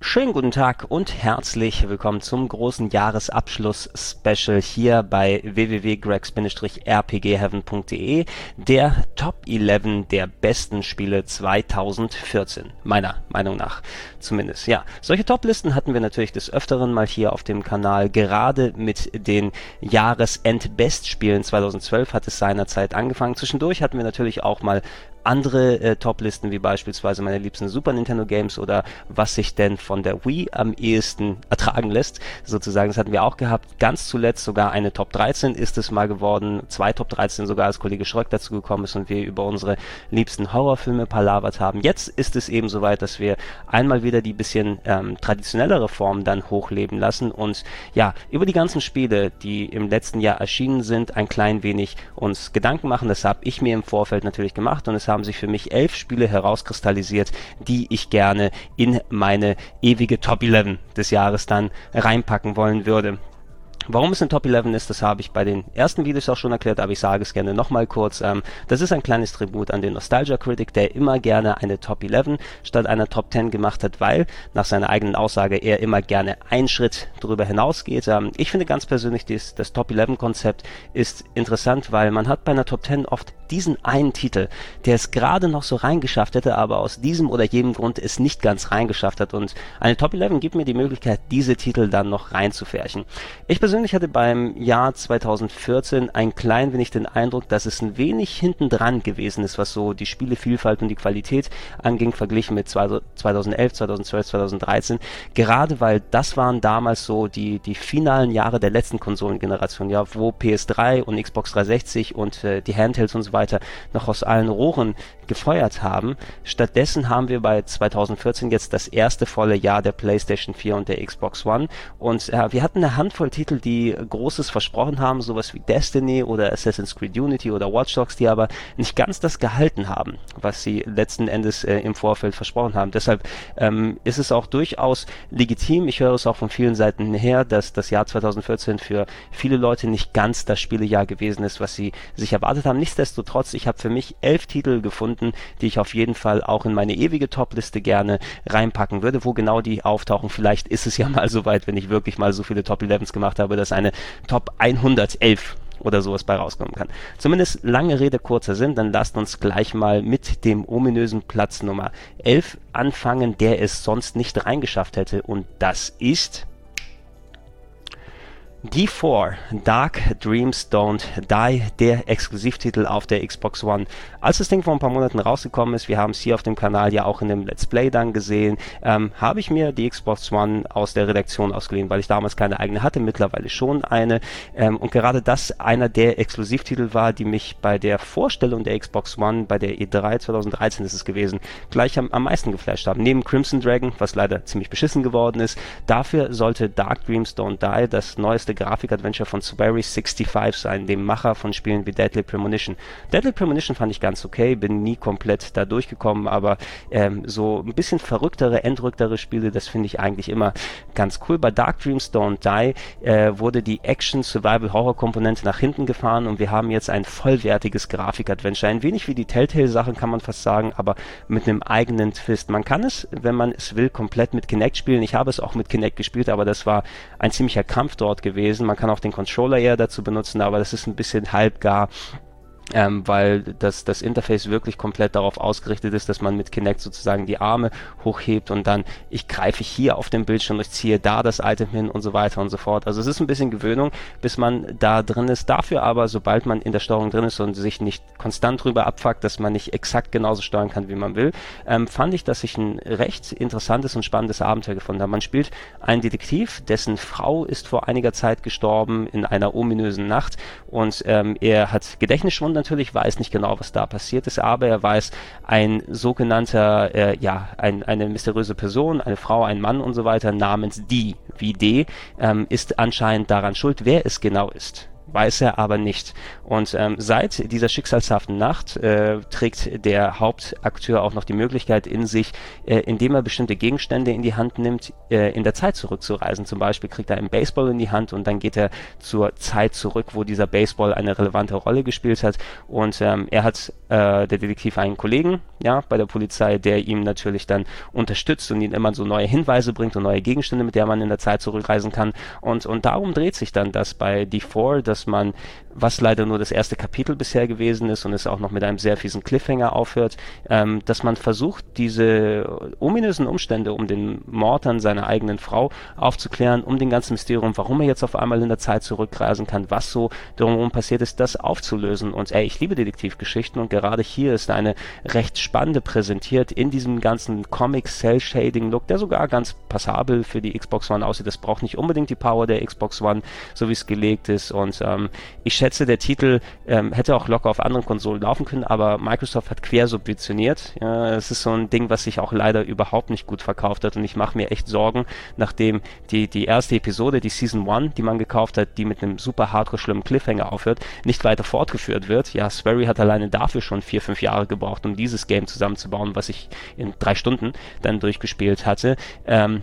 Schönen guten Tag und herzlich willkommen zum großen Jahresabschluss-Special hier bei www.gregs-rpgheaven.de, der Top 11 der besten Spiele 2014, meiner Meinung nach zumindest. Ja, solche Top-Listen hatten wir natürlich des Öfteren mal hier auf dem Kanal, gerade mit den Jahresend-Best-Spielen 2012 hat es seinerzeit angefangen. Zwischendurch hatten wir natürlich auch mal andere äh, Top-Listen, wie beispielsweise meine liebsten Super Nintendo Games oder was sich denn von der Wii am ehesten ertragen lässt, sozusagen. Das hatten wir auch gehabt. Ganz zuletzt sogar eine Top 13 ist es mal geworden. Zwei Top 13 sogar, als Kollege Schröck dazu gekommen ist und wir über unsere liebsten Horrorfilme palavert haben. Jetzt ist es eben soweit, dass wir einmal wieder die bisschen ähm, traditionellere Form dann hochleben lassen und ja, über die ganzen Spiele, die im letzten Jahr erschienen sind, ein klein wenig uns Gedanken machen. Das habe ich mir im Vorfeld natürlich gemacht und es haben sich für mich elf Spiele herauskristallisiert, die ich gerne in meine ewige Top 11 des Jahres dann reinpacken wollen würde. Warum es ein Top 11 ist, das habe ich bei den ersten Videos auch schon erklärt, aber ich sage es gerne nochmal kurz. Ähm, das ist ein kleines Tribut an den Nostalgia Critic, der immer gerne eine Top 11 statt einer Top 10 gemacht hat, weil nach seiner eigenen Aussage er immer gerne einen Schritt darüber hinausgeht. Ähm, ich finde ganz persönlich, dies, das Top 11 Konzept ist interessant, weil man hat bei einer Top 10 oft diesen einen Titel, der es gerade noch so reingeschafft hätte, aber aus diesem oder jedem Grund es nicht ganz reingeschafft hat. Und eine Top 11 gibt mir die Möglichkeit, diese Titel dann noch reinzufärchen. Ich persönlich persönlich hatte beim Jahr 2014 ein klein wenig den Eindruck, dass es ein wenig hinten dran gewesen ist, was so die Spielevielfalt und die Qualität anging, verglichen mit 2011, 2012, 2013. Gerade weil das waren damals so die, die finalen Jahre der letzten Konsolengeneration, ja, wo PS3 und Xbox 360 und äh, die Handhelds und so weiter noch aus allen Rohren gefeuert haben. Stattdessen haben wir bei 2014 jetzt das erste volle Jahr der PlayStation 4 und der Xbox One und äh, wir hatten eine Handvoll Titel, die Großes versprochen haben, sowas wie Destiny oder Assassin's Creed Unity oder Watch Dogs, die aber nicht ganz das gehalten haben, was sie letzten Endes äh, im Vorfeld versprochen haben. Deshalb ähm, ist es auch durchaus legitim, ich höre es auch von vielen Seiten her, dass das Jahr 2014 für viele Leute nicht ganz das Spielejahr gewesen ist, was sie sich erwartet haben. Nichtsdestotrotz, ich habe für mich elf Titel gefunden, die ich auf jeden Fall auch in meine ewige Top-Liste gerne reinpacken würde. Wo genau die auftauchen, vielleicht ist es ja mal so weit, wenn ich wirklich mal so viele Top-11s gemacht habe, dass eine Top 111 oder sowas bei rauskommen kann. Zumindest lange Rede, kurzer Sinn, dann lasst uns gleich mal mit dem ominösen Platz Nummer 11 anfangen, der es sonst nicht reingeschafft hätte und das ist D4 Dark Dreams Don't Die, der Exklusivtitel auf der Xbox One. Als das Ding vor ein paar Monaten rausgekommen ist, wir haben es hier auf dem Kanal ja auch in dem Let's Play dann gesehen, ähm, habe ich mir die Xbox One aus der Redaktion ausgeliehen, weil ich damals keine eigene hatte, mittlerweile schon eine. Ähm, und gerade das einer der Exklusivtitel war, die mich bei der Vorstellung der Xbox One, bei der E3 2013 ist es gewesen, gleich am, am meisten geflasht haben. Neben Crimson Dragon, was leider ziemlich beschissen geworden ist, dafür sollte Dark Dreams Don't Die das neueste neueste Grafik-Adventure von Swery65 sein, dem Macher von Spielen wie Deadly Premonition. Deadly Premonition fand ich ganz okay, bin nie komplett da durchgekommen, aber ähm, so ein bisschen verrücktere, entrücktere Spiele, das finde ich eigentlich immer ganz cool. Bei Dark Dreams Don't Die äh, wurde die Action-Survival-Horror-Komponente nach hinten gefahren und wir haben jetzt ein vollwertiges Grafik-Adventure. Ein wenig wie die Telltale-Sachen kann man fast sagen, aber mit einem eigenen Twist. Man kann es, wenn man es will, komplett mit Kinect spielen. Ich habe es auch mit Kinect gespielt, aber das war ein ziemlicher Kampf dort gewesen gewesen. Man kann auch den Controller eher dazu benutzen, aber das ist ein bisschen halbgar ähm, weil das, das Interface wirklich komplett darauf ausgerichtet ist, dass man mit Kinect sozusagen die Arme hochhebt und dann ich greife hier auf dem Bildschirm, ich ziehe da das Item hin und so weiter und so fort. Also es ist ein bisschen Gewöhnung, bis man da drin ist. Dafür aber, sobald man in der Steuerung drin ist und sich nicht konstant drüber abfuckt, dass man nicht exakt genauso steuern kann, wie man will, ähm, fand ich, dass ich ein recht interessantes und spannendes Abenteuer gefunden habe. Man spielt einen Detektiv, dessen Frau ist vor einiger Zeit gestorben in einer ominösen Nacht und ähm, er hat Gedächtnisschwund natürlich, weiß nicht genau, was da passiert ist, aber er weiß, ein sogenannter, äh, ja, ein, eine mysteriöse Person, eine Frau, ein Mann und so weiter namens D, wie D, ähm, ist anscheinend daran schuld. Wer es genau ist, weiß er aber nicht. Und ähm, seit dieser schicksalshaften Nacht äh, trägt der Hauptakteur auch noch die Möglichkeit in sich, äh, indem er bestimmte Gegenstände in die Hand nimmt, äh, in der Zeit zurückzureisen. Zum Beispiel kriegt er einen Baseball in die Hand und dann geht er zur Zeit zurück, wo dieser Baseball eine relevante Rolle gespielt hat. Und ähm, er hat, äh, der Detektiv, einen Kollegen ja, bei der Polizei, der ihm natürlich dann unterstützt und ihm immer so neue Hinweise bringt und neue Gegenstände, mit der man in der Zeit zurückreisen kann. Und, und darum dreht sich dann das bei D4, dass man was leider nur das erste Kapitel bisher gewesen ist und es auch noch mit einem sehr fiesen Cliffhanger aufhört, ähm, dass man versucht, diese ominösen Umstände um den Mord an seiner eigenen Frau aufzuklären, um den ganzen Mysterium, warum er jetzt auf einmal in der Zeit zurückreisen kann, was so drumherum passiert ist, das aufzulösen. Und ey, ich liebe Detektivgeschichten und gerade hier ist eine recht spannende präsentiert in diesem ganzen Comic-Cell-Shading-Look, der sogar ganz passabel für die Xbox One aussieht. Das braucht nicht unbedingt die Power der Xbox One, so wie es gelegt ist. Und ähm, ich schätze der Titel ähm, hätte auch locker auf anderen Konsolen laufen können, aber Microsoft hat quersubventioniert. Ja, es ist so ein Ding, was sich auch leider überhaupt nicht gut verkauft hat und ich mache mir echt Sorgen, nachdem die, die erste Episode, die Season 1, die man gekauft hat, die mit einem super hardcore schlimmen Cliffhanger aufhört, nicht weiter fortgeführt wird. Ja, Swery hat alleine dafür schon vier, fünf Jahre gebraucht, um dieses Game zusammenzubauen, was ich in drei Stunden dann durchgespielt hatte. Ähm,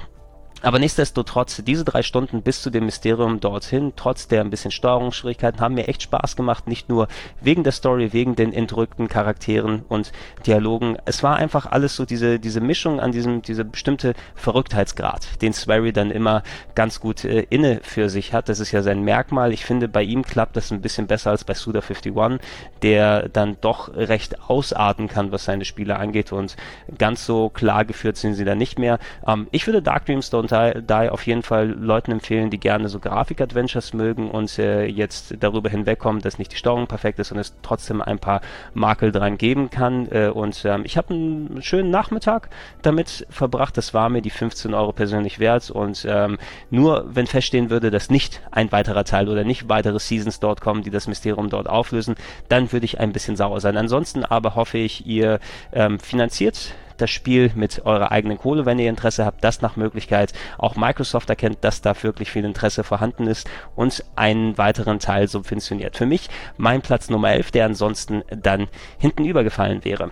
aber nichtsdestotrotz, diese drei Stunden bis zu dem Mysterium dorthin, trotz der ein bisschen Steuerungsschwierigkeiten, haben mir echt Spaß gemacht. Nicht nur wegen der Story, wegen den entrückten Charakteren und Dialogen. Es war einfach alles so diese, diese Mischung an diesem, diese bestimmte Verrücktheitsgrad, den Swery dann immer ganz gut äh, inne für sich hat. Das ist ja sein Merkmal. Ich finde, bei ihm klappt das ein bisschen besser als bei Suda51, der dann doch recht ausarten kann, was seine Spiele angeht und ganz so klar geführt sind sie dann nicht mehr. Ähm, ich würde Dark Dreams und da auf jeden Fall Leuten empfehlen, die gerne so Grafik-Adventures mögen und äh, jetzt darüber hinwegkommen, dass nicht die Steuerung perfekt ist und es trotzdem ein paar Makel dran geben kann. Äh, und ähm, ich habe einen schönen Nachmittag damit verbracht. Das war mir die 15 Euro persönlich wert. Und ähm, nur wenn feststehen würde, dass nicht ein weiterer Teil oder nicht weitere Seasons dort kommen, die das Mysterium dort auflösen, dann würde ich ein bisschen sauer sein. Ansonsten aber hoffe ich, ihr ähm, finanziert das Spiel mit eurer eigenen Kohle, wenn ihr Interesse habt, das nach Möglichkeit. Auch Microsoft erkennt, dass da wirklich viel Interesse vorhanden ist und einen weiteren Teil subventioniert. Für mich mein Platz Nummer 11, der ansonsten dann hinten übergefallen wäre.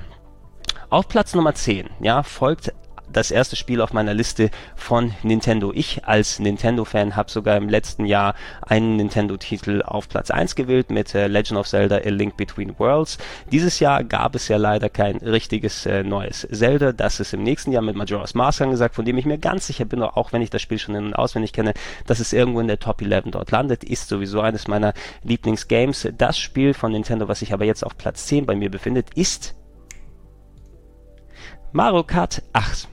Auf Platz Nummer 10, ja, folgt das erste Spiel auf meiner Liste von Nintendo. Ich als Nintendo-Fan habe sogar im letzten Jahr einen Nintendo-Titel auf Platz 1 gewählt mit äh, Legend of Zelda A Link Between Worlds. Dieses Jahr gab es ja leider kein richtiges äh, neues Zelda. Das ist im nächsten Jahr mit Majora's Mask angesagt, von dem ich mir ganz sicher bin, auch wenn ich das Spiel schon in- und auswendig kenne, dass es irgendwo in der Top 11 dort landet. Ist sowieso eines meiner Lieblingsgames. Das Spiel von Nintendo, was sich aber jetzt auf Platz 10 bei mir befindet, ist Mario Kart 8.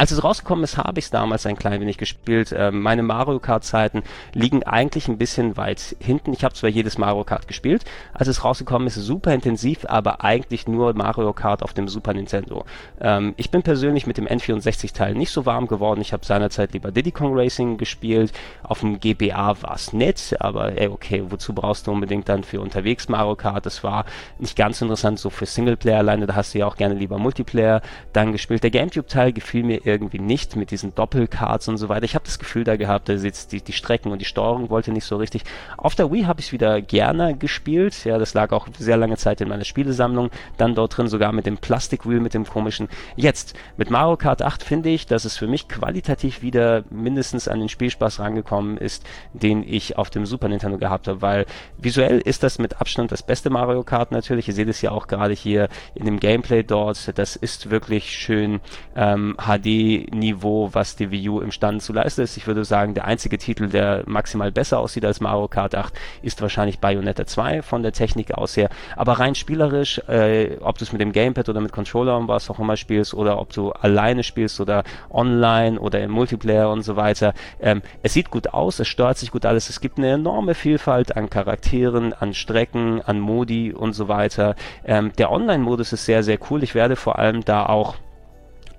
Als es rausgekommen ist, habe ich es damals ein klein wenig gespielt. Äh, meine Mario Kart-Zeiten liegen eigentlich ein bisschen weit hinten. Ich habe zwar jedes Mario Kart gespielt, als es rausgekommen ist, super intensiv, aber eigentlich nur Mario Kart auf dem Super Nintendo. Ähm, ich bin persönlich mit dem N64-Teil nicht so warm geworden. Ich habe seinerzeit lieber Diddy Kong Racing gespielt. Auf dem GBA war es nett, aber ey, okay, wozu brauchst du unbedingt dann für unterwegs Mario Kart? Das war nicht ganz interessant, so für Singleplayer alleine, da hast du ja auch gerne lieber Multiplayer dann gespielt. Der Gamecube-Teil gefiel mir irgendwie nicht mit diesen Doppelcards und so weiter. Ich habe das Gefühl da gehabt, dass jetzt die, die Strecken und die Steuerung wollte nicht so richtig. Auf der Wii habe ich es wieder gerne gespielt. Ja, das lag auch sehr lange Zeit in meiner Spielesammlung. Dann dort drin sogar mit dem Plastik-Wheel, mit dem komischen. Jetzt, mit Mario Kart 8 finde ich, dass es für mich qualitativ wieder mindestens an den Spielspaß rangekommen ist, den ich auf dem Super Nintendo gehabt habe, weil visuell ist das mit Abstand das beste Mario Kart natürlich. Ihr seht es ja auch gerade hier in dem Gameplay dort. Das ist wirklich schön ähm, HD Niveau, was die Wii U imstande zu leisten ist. Ich würde sagen, der einzige Titel, der maximal besser aussieht als Mario Kart 8, ist wahrscheinlich Bayonetta 2 von der Technik aus her. Aber rein spielerisch, äh, ob du es mit dem Gamepad oder mit Controller und was auch immer spielst oder ob du alleine spielst oder online oder im Multiplayer und so weiter, ähm, es sieht gut aus, es steuert sich gut alles. Es gibt eine enorme Vielfalt an Charakteren, an Strecken, an Modi und so weiter. Ähm, der Online-Modus ist sehr, sehr cool. Ich werde vor allem da auch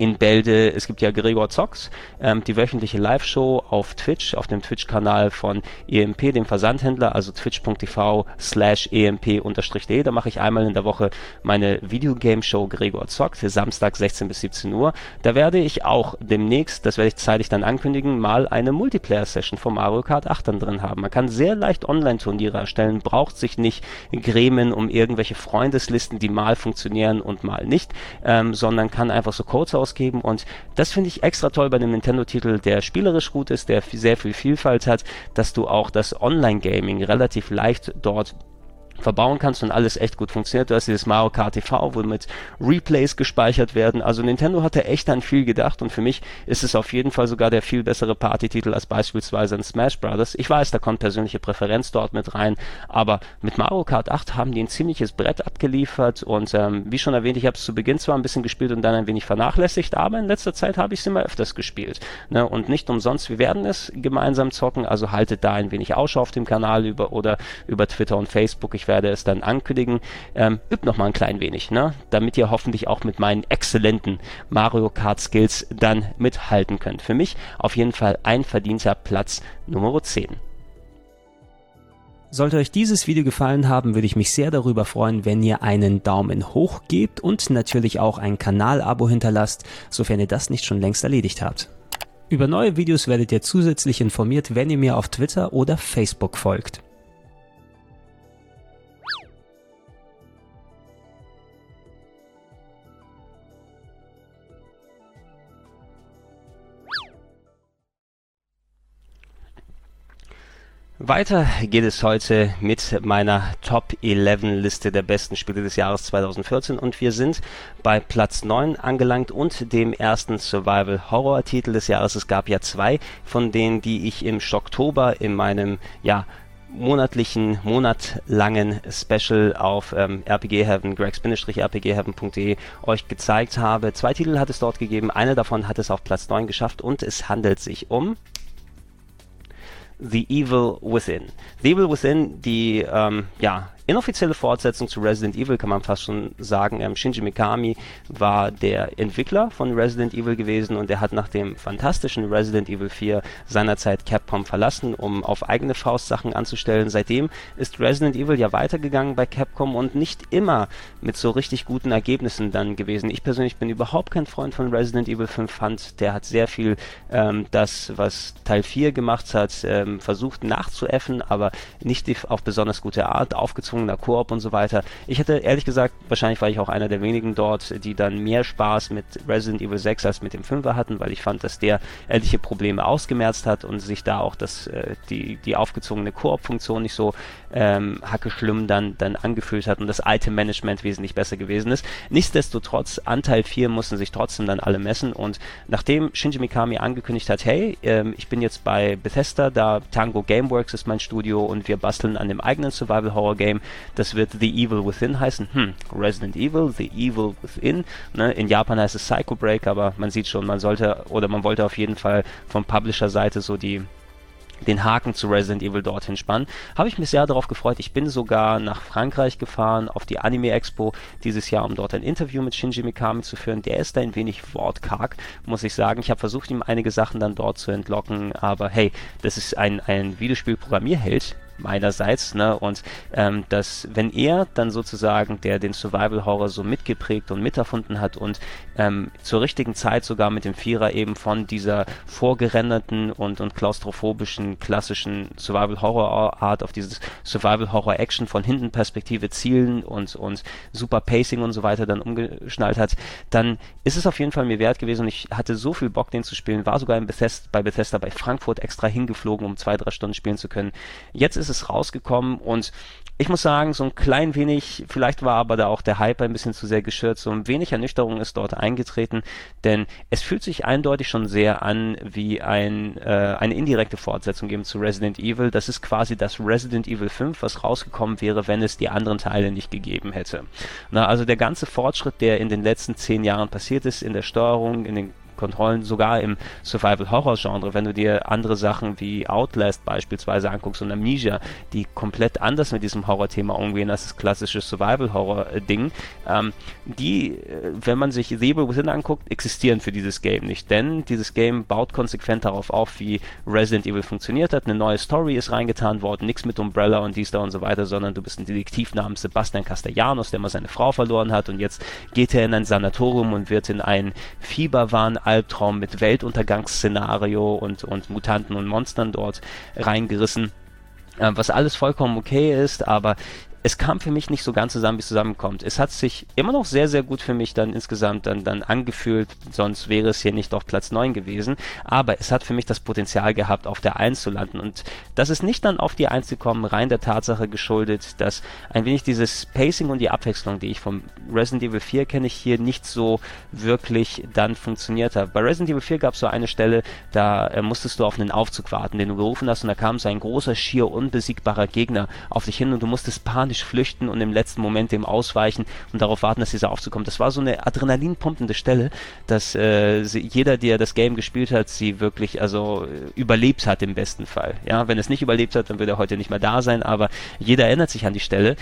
in Bälde. Es gibt ja Gregor Zox, ähm, die wöchentliche Live-Show auf Twitch, auf dem Twitch-Kanal von EMP, dem Versandhändler, also twitch.tv slash emp-de. Da mache ich einmal in der Woche meine Videogame-Show Gregor Zox, Samstag 16 bis 17 Uhr. Da werde ich auch demnächst, das werde ich zeitig dann ankündigen, mal eine Multiplayer-Session von Mario Kart 8 dann drin haben. Man kann sehr leicht Online-Turniere erstellen, braucht sich nicht grämen um irgendwelche Freundeslisten, die mal funktionieren und mal nicht, ähm, sondern kann einfach so Codes ausgeben. Und das finde ich extra toll bei einem Nintendo-Titel, der spielerisch gut ist, der sehr viel Vielfalt hat, dass du auch das Online-Gaming relativ leicht dort verbauen kannst und alles echt gut funktioniert. Du hast dieses Mario Kart TV, wo mit Replays gespeichert werden. Also Nintendo hatte echt an viel gedacht und für mich ist es auf jeden Fall sogar der viel bessere Partytitel als beispielsweise ein Smash Brothers. Ich weiß, da kommt persönliche Präferenz dort mit rein, aber mit Mario Kart 8 haben die ein ziemliches Brett abgeliefert und ähm, wie schon erwähnt, ich habe es zu Beginn zwar ein bisschen gespielt und dann ein wenig vernachlässigt, aber in letzter Zeit habe ich es immer öfters gespielt. Ne? Und nicht umsonst, wir werden es gemeinsam zocken, also haltet da ein wenig Ausschau auf dem Kanal über oder über Twitter und Facebook. Ich werde es dann ankündigen. Ähm, übt noch mal ein klein wenig, ne? damit ihr hoffentlich auch mit meinen exzellenten Mario Kart Skills dann mithalten könnt. Für mich auf jeden Fall ein verdienter Platz Nummer 10. Sollte euch dieses Video gefallen haben, würde ich mich sehr darüber freuen, wenn ihr einen Daumen hoch gebt und natürlich auch ein Kanalabo hinterlasst, sofern ihr das nicht schon längst erledigt habt. Über neue Videos werdet ihr zusätzlich informiert, wenn ihr mir auf Twitter oder Facebook folgt. Weiter geht es heute mit meiner Top 11 Liste der besten Spiele des Jahres 2014 und wir sind bei Platz 9 angelangt und dem ersten Survival Horror Titel des Jahres. Es gab ja zwei von denen, die ich im Oktober in meinem ja monatlichen, monatlangen Special auf ähm, RPG Heaven, gregs-rpgheaven.de euch gezeigt habe. Zwei Titel hat es dort gegeben, einer davon hat es auf Platz 9 geschafft und es handelt sich um The Evil Within. The Evil Within, die ähm, ja, inoffizielle Fortsetzung zu Resident Evil, kann man fast schon sagen. Ähm, Shinji Mikami war der Entwickler von Resident Evil gewesen und er hat nach dem fantastischen Resident Evil 4 seinerzeit Capcom verlassen, um auf eigene Faust Sachen anzustellen. Seitdem ist Resident Evil ja weitergegangen bei Capcom und nicht immer mit so richtig guten Ergebnissen dann gewesen. Ich persönlich bin überhaupt kein Freund von Resident Evil 5, fand, der hat sehr viel ähm, das, was Teil 4 gemacht hat, ähm, versucht nachzuäffen, aber nicht auf besonders gute Art aufgezogen gezwungener Koop und so weiter. Ich hätte ehrlich gesagt, wahrscheinlich war ich auch einer der wenigen dort, die dann mehr Spaß mit Resident Evil 6 als mit dem 5er hatten, weil ich fand, dass der ähnliche Probleme ausgemerzt hat und sich da auch das, äh, die, die aufgezogene Koop-Funktion nicht so ähm, hacke schlimm dann, dann angefühlt hat und das Item-Management wesentlich besser gewesen ist. Nichtsdestotrotz, Anteil 4 mussten sich trotzdem dann alle messen und nachdem Shinji Mikami angekündigt hat, hey, ähm, ich bin jetzt bei Bethesda, da Tango Gameworks ist mein Studio und wir basteln an dem eigenen Das wird The Evil Within heißen. Hm, Resident Evil, The Evil Within. Ne? In Japan heißt es Psycho Break, aber man sieht schon, man sollte oder man wollte auf jeden Fall von Publisher-Seite so die den Haken zu Resident Evil dorthin spannen. Habe ich mich sehr darauf gefreut. Ich bin sogar nach Frankreich gefahren auf die Anime Expo dieses Jahr, um dort ein Interview mit Shinji Mikami zu führen. Der ist ein wenig wortkarg, muss ich sagen. Ich habe versucht, ihm einige Sachen dann dort zu entlocken, aber hey, das ist ein, ein Videospiel-Programmierheld, meinerseits, ne? Und ähm, dass, wenn er dann sozusagen, der den Survival Horror so mitgeprägt und miterfunden hat und ähm, zur richtigen Zeit sogar mit dem Vierer eben von dieser vorgerenderten und, und klaustrophobischen klassischen Survival Horror Art auf dieses Survival Horror Action von hinten Perspektive zielen und, und super Pacing und so weiter dann umgeschnallt hat, dann ist es auf jeden Fall mir wert gewesen und ich hatte so viel Bock, den zu spielen, war sogar Bethesda, bei Bethesda bei Frankfurt extra hingeflogen, um zwei, drei Stunden spielen zu können. Jetzt ist es rausgekommen und ich muss sagen, so ein klein wenig, vielleicht war aber da auch der Hype ein bisschen zu sehr geschürt, so ein wenig Ernüchterung ist dort eingetreten, denn es fühlt sich eindeutig schon sehr an wie ein, äh, eine indirekte Fortsetzung eben zu Resident Evil. Das ist quasi das Resident Evil 5, was rausgekommen wäre, wenn es die anderen Teile nicht gegeben hätte. Na, also der ganze Fortschritt, der in den letzten zehn Jahren passiert ist, in der Steuerung, in den Kontrollen, sogar im Survival-Horror-Genre, wenn du dir andere Sachen wie Outlast beispielsweise anguckst und Amnesia, die komplett anders mit diesem Horror-Thema umgehen als das klassische Survival-Horror-Ding, ähm, die, äh, wenn man sich The Evil Within anguckt, existieren für dieses Game nicht, denn dieses Game baut konsequent darauf auf, wie Resident Evil funktioniert hat, eine neue Story ist reingetan worden, nichts mit Umbrella und dies da und so weiter, sondern du bist ein Detektiv namens Sebastian Castellanos, der mal seine Frau verloren hat. Und jetzt geht er in ein Sanatorium und wird in einen Fieberwahn-Albtraum mit Weltuntergangsszenario und, und Mutanten und Monstern dort reingerissen. Äh, was alles vollkommen okay ist, aber es kam für mich nicht so ganz zusammen, wie es zusammenkommt. Es hat sich immer noch sehr, sehr gut für mich dann insgesamt dann, dann angefühlt, sonst wäre es hier nicht auf Platz 9 gewesen. Aber es hat für mich das Potenzial gehabt, auf der 1 zu landen. Und das ist nicht dann auf die 1 gekommen, rein der Tatsache geschuldet, dass ein wenig dieses Pacing und die Abwechslung, die ich vom Resident Evil 4 kenne, ich hier nicht so wirklich dann funktioniert hat. Bei Resident Evil 4 gab es so eine Stelle, da äh, musstest du auf einen Aufzug warten, den du gerufen hast, und da kam so ein großer, schier unbesiegbarer Gegner auf dich hin und du musstest panisch panisch flüchten und im letzten Moment dem ausweichen und darauf warten, dass dieser Aufzug kommt. Das war so eine adrenalinpumpende Stelle, dass äh, sie, jeder, der das Game gespielt hat, sie wirklich also äh, überlebt hat im besten Fall. Ja, wenn es nicht überlebt hat, dann würde er heute nicht mehr da sein, aber jeder erinnert sich an die Stelle.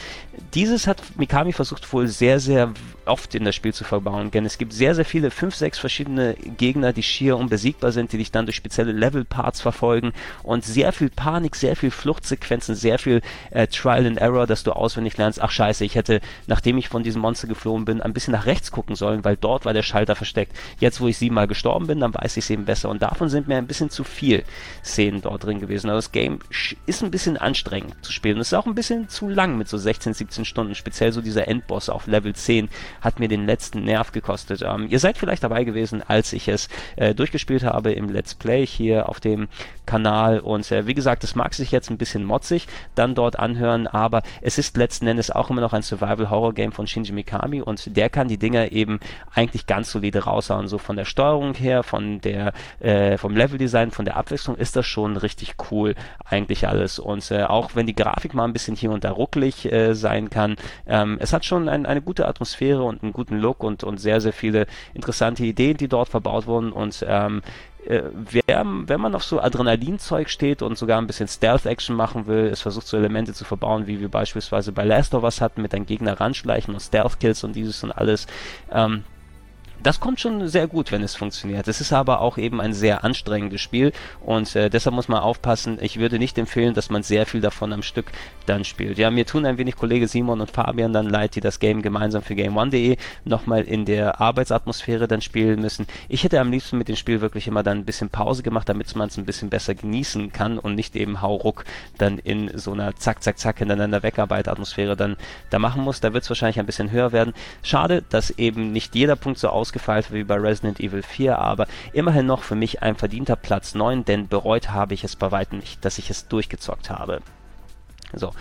Dieses hat Mikami versucht wohl sehr, sehr oft in das Spiel zu verbauen, denn es gibt sehr, sehr viele, fünf, sechs verschiedene Gegner, die schier unbesiegbar sind, die dich dann durch spezielle Level-Parts verfolgen und sehr viel Panik, sehr viel Fluchtsequenzen, sehr viel äh, Trial and Error, dass du auswendig lernst, ach scheiße, ich hätte, nachdem ich von diesem Monster geflohen bin, ein bisschen nach rechts gucken sollen, weil dort war der Schalter versteckt. Jetzt, wo ich siebenmal gestorben bin, dann weiß ich es eben besser. Und davon sind mir ein bisschen zu viel Szenen dort drin gewesen. Also das Game ist ein bisschen anstrengend zu spielen. Und es ist auch ein bisschen zu lang mit so 16, 17 Stunden. Speziell so dieser Endboss auf Level 10 hat mir den letzten Nerv gekostet. Ähm, ihr seid vielleicht dabei gewesen, als ich es äh, durchgespielt habe im Let's Play hier auf dem Kanal. Und äh, wie gesagt, es mag sich jetzt ein bisschen motzig dann dort anhören, aber es ist letzten Endes auch immer noch ein Survival-Horror-Game von Shinji Mikami und der kann die Dinger eben eigentlich ganz solide raushauen. So von der Steuerung her, von der, äh, vom Level-Design, von der Abwechslung ist das schon richtig cool eigentlich alles. Und äh, auch wenn die Grafik mal ein bisschen hier und da ruckelig äh, sein kann, ähm, es hat schon ein, eine gute Atmosphäre und einen guten Look und, und sehr, sehr viele interessante Ideen, die dort verbaut wurden und ähm, äh, wer, wenn man auf so Adrenalinzeug steht und sogar ein bisschen Stealth-Action machen will, es versucht so Elemente zu verbauen, wie wir beispielsweise bei Last of Us hatten, mit einem Gegner ranschleichen und Stealth-Kills und dieses und alles, ähm, das kommt schon sehr gut, wenn es funktioniert. Es ist aber auch eben ein sehr anstrengendes Spiel und äh, deshalb muss man aufpassen. Ich würde nicht empfehlen, dass man sehr viel davon am Stück dann spielt. Ja, mir tun ein wenig Kollege Simon und Fabian dann leid, die das Game gemeinsam für GameOne.de nochmal in der Arbeitsatmosphäre dann spielen müssen. Ich hätte am liebsten mit dem Spiel wirklich immer dann ein bisschen Pause gemacht, damit man es ein bisschen besser genießen kann und nicht eben hauruck dann in so einer zack, zack, zack hintereinander Wegarbeit-Atmosphäre dann da machen muss. Da wird es wahrscheinlich ein bisschen höher werden. Schade, dass eben nicht jeder Punkt so aus ausgefeilt wie bei Resident Evil 4, aber immerhin noch für mich ein verdienter Platz 9, denn bereut habe ich es bei weitem nicht, dass ich es durchgezockt habe. So,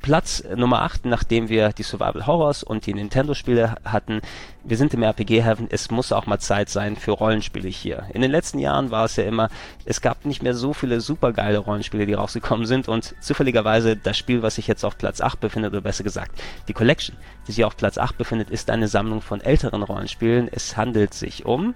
Platz Nummer 8, nachdem wir die Survival Horrors und die Nintendo-Spiele hatten. Wir sind im RPG-Heaven, es muss auch mal Zeit sein für Rollenspiele hier. In den letzten Jahren war es ja immer, es gab nicht mehr so viele supergeile Rollenspiele, die rausgekommen sind und zufälligerweise das Spiel, was sich jetzt auf Platz 8 befindet, oder besser gesagt, die Collection, die sich auf Platz 8 befindet, ist eine Sammlung von älteren Rollenspielen. Es handelt sich um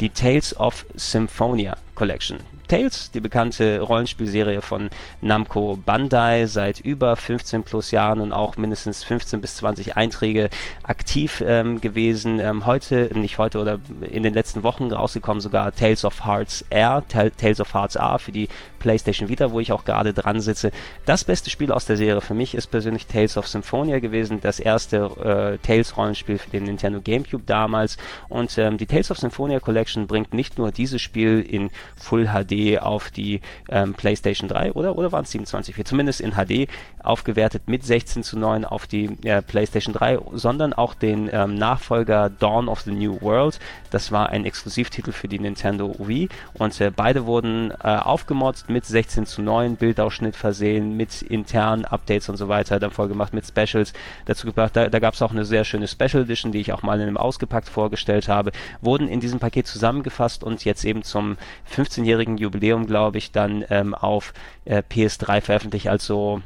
die Tales of Symphonia Collection. Tales, die bekannte Rollenspielserie von Namco Bandai, seit über 15 plus Jahren und auch mindestens 15 bis 20 Einträge aktiv ähm, gewesen. Ähm, heute, nicht heute oder in den letzten Wochen rausgekommen sogar Tales of Hearts R, Tales of Hearts R für die PlayStation Vita, wo ich auch gerade dran sitze. Das beste Spiel aus der Serie für mich ist persönlich Tales of Symphonia gewesen, das erste äh, Tales-Rollenspiel für den Nintendo GameCube damals. Und ähm, die Tales of Symphonia Collection bringt nicht nur dieses Spiel in Full HD auf die ähm, PlayStation 3 oder, oder waren es 27, zumindest in HD aufgewertet mit 16 zu 9 auf die äh, PlayStation 3, sondern auch den ähm, Nachfolger Dawn of the New World. Das war ein Exklusivtitel für die Nintendo Wii und äh, beide wurden äh, aufgemotzt mit 16 zu 9, Bildausschnitt versehen, mit internen Updates und so weiter, dann vollgemacht mit Specials dazu gebracht. Da, da gab es auch eine sehr schöne Special Edition, die ich auch mal in einem Ausgepackt vorgestellt habe, wurden in diesem Paket zusammengefasst und jetzt eben zum 15-jährigen Jubiläum, glaube ich, dann ähm, auf äh, PS3 veröffentlicht. Also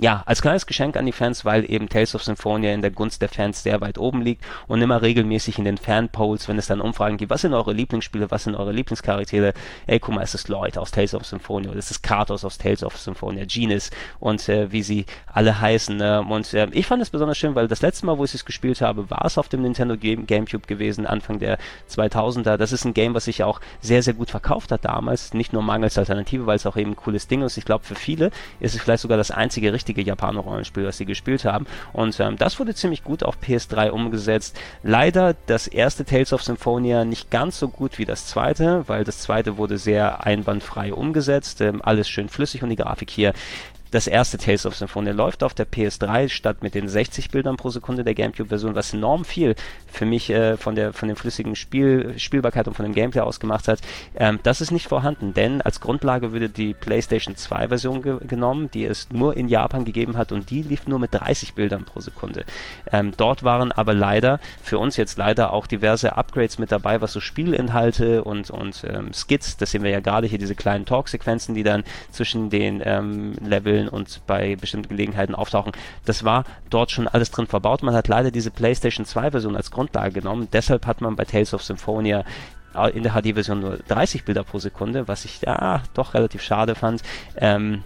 ja, als kleines Geschenk an die Fans, weil eben Tales of Symphonia in der Gunst der Fans sehr weit oben liegt und immer regelmäßig in den Fanpolls, wenn es dann Umfragen gibt, was sind eure Lieblingsspiele, was sind eure Lieblingscharaktere, ey, guck mal, ist es Lloyd aus Tales of Symphonia oder ist es Kratos aus Tales of Symphonia, Genis und äh, wie sie alle heißen. Ne? Und äh, ich fand es besonders schön, weil das letzte Mal, wo ich es gespielt habe, war es auf dem Nintendo Game Gamecube gewesen, Anfang der 2000er. Das ist ein Game, was sich auch sehr, sehr gut verkauft hat damals, nicht nur mangels Alternative, weil es auch eben ein cooles Ding ist. Ich glaube, für viele ist es vielleicht sogar das einzige richtige richtige Japaner-Rollenspiel, das sie gespielt haben. Und ähm, das wurde ziemlich gut auf PS3 umgesetzt. Leider das erste Tales of Symphonia nicht ganz so gut wie das zweite, weil das zweite wurde sehr einwandfrei umgesetzt. Ähm, alles schön flüssig und die Grafik hier das erste Tales of Symphonia läuft auf der PS3 statt mit den 60 Bildern pro Sekunde der GameCube-Version, was enorm viel für mich äh, von der von dem flüssigen Spiel, Spielbarkeit und von dem Gameplay ausgemacht hat. Ähm, das ist nicht vorhanden, denn als Grundlage würde die PlayStation 2-Version ge genommen, die es nur in Japan gegeben hat und die lief nur mit 30 Bildern pro Sekunde. Ähm, dort waren aber leider, für uns jetzt leider auch diverse Upgrades mit dabei, was so Spielinhalte und, und ähm, Skits, das sehen wir ja gerade hier, diese kleinen Talk-Sequenzen, die dann zwischen den ähm, Leveln spielen und bei bestimmten Gelegenheiten auftauchen. Das war dort schon alles drin verbaut. Man hat leider diese PlayStation 2 Version als Grundlage genommen. Deshalb hat man bei Tales of Symphonia äh, in der HD-Version nur 30 Bilder pro Sekunde, was ich ja doch relativ schade fand. Ähm,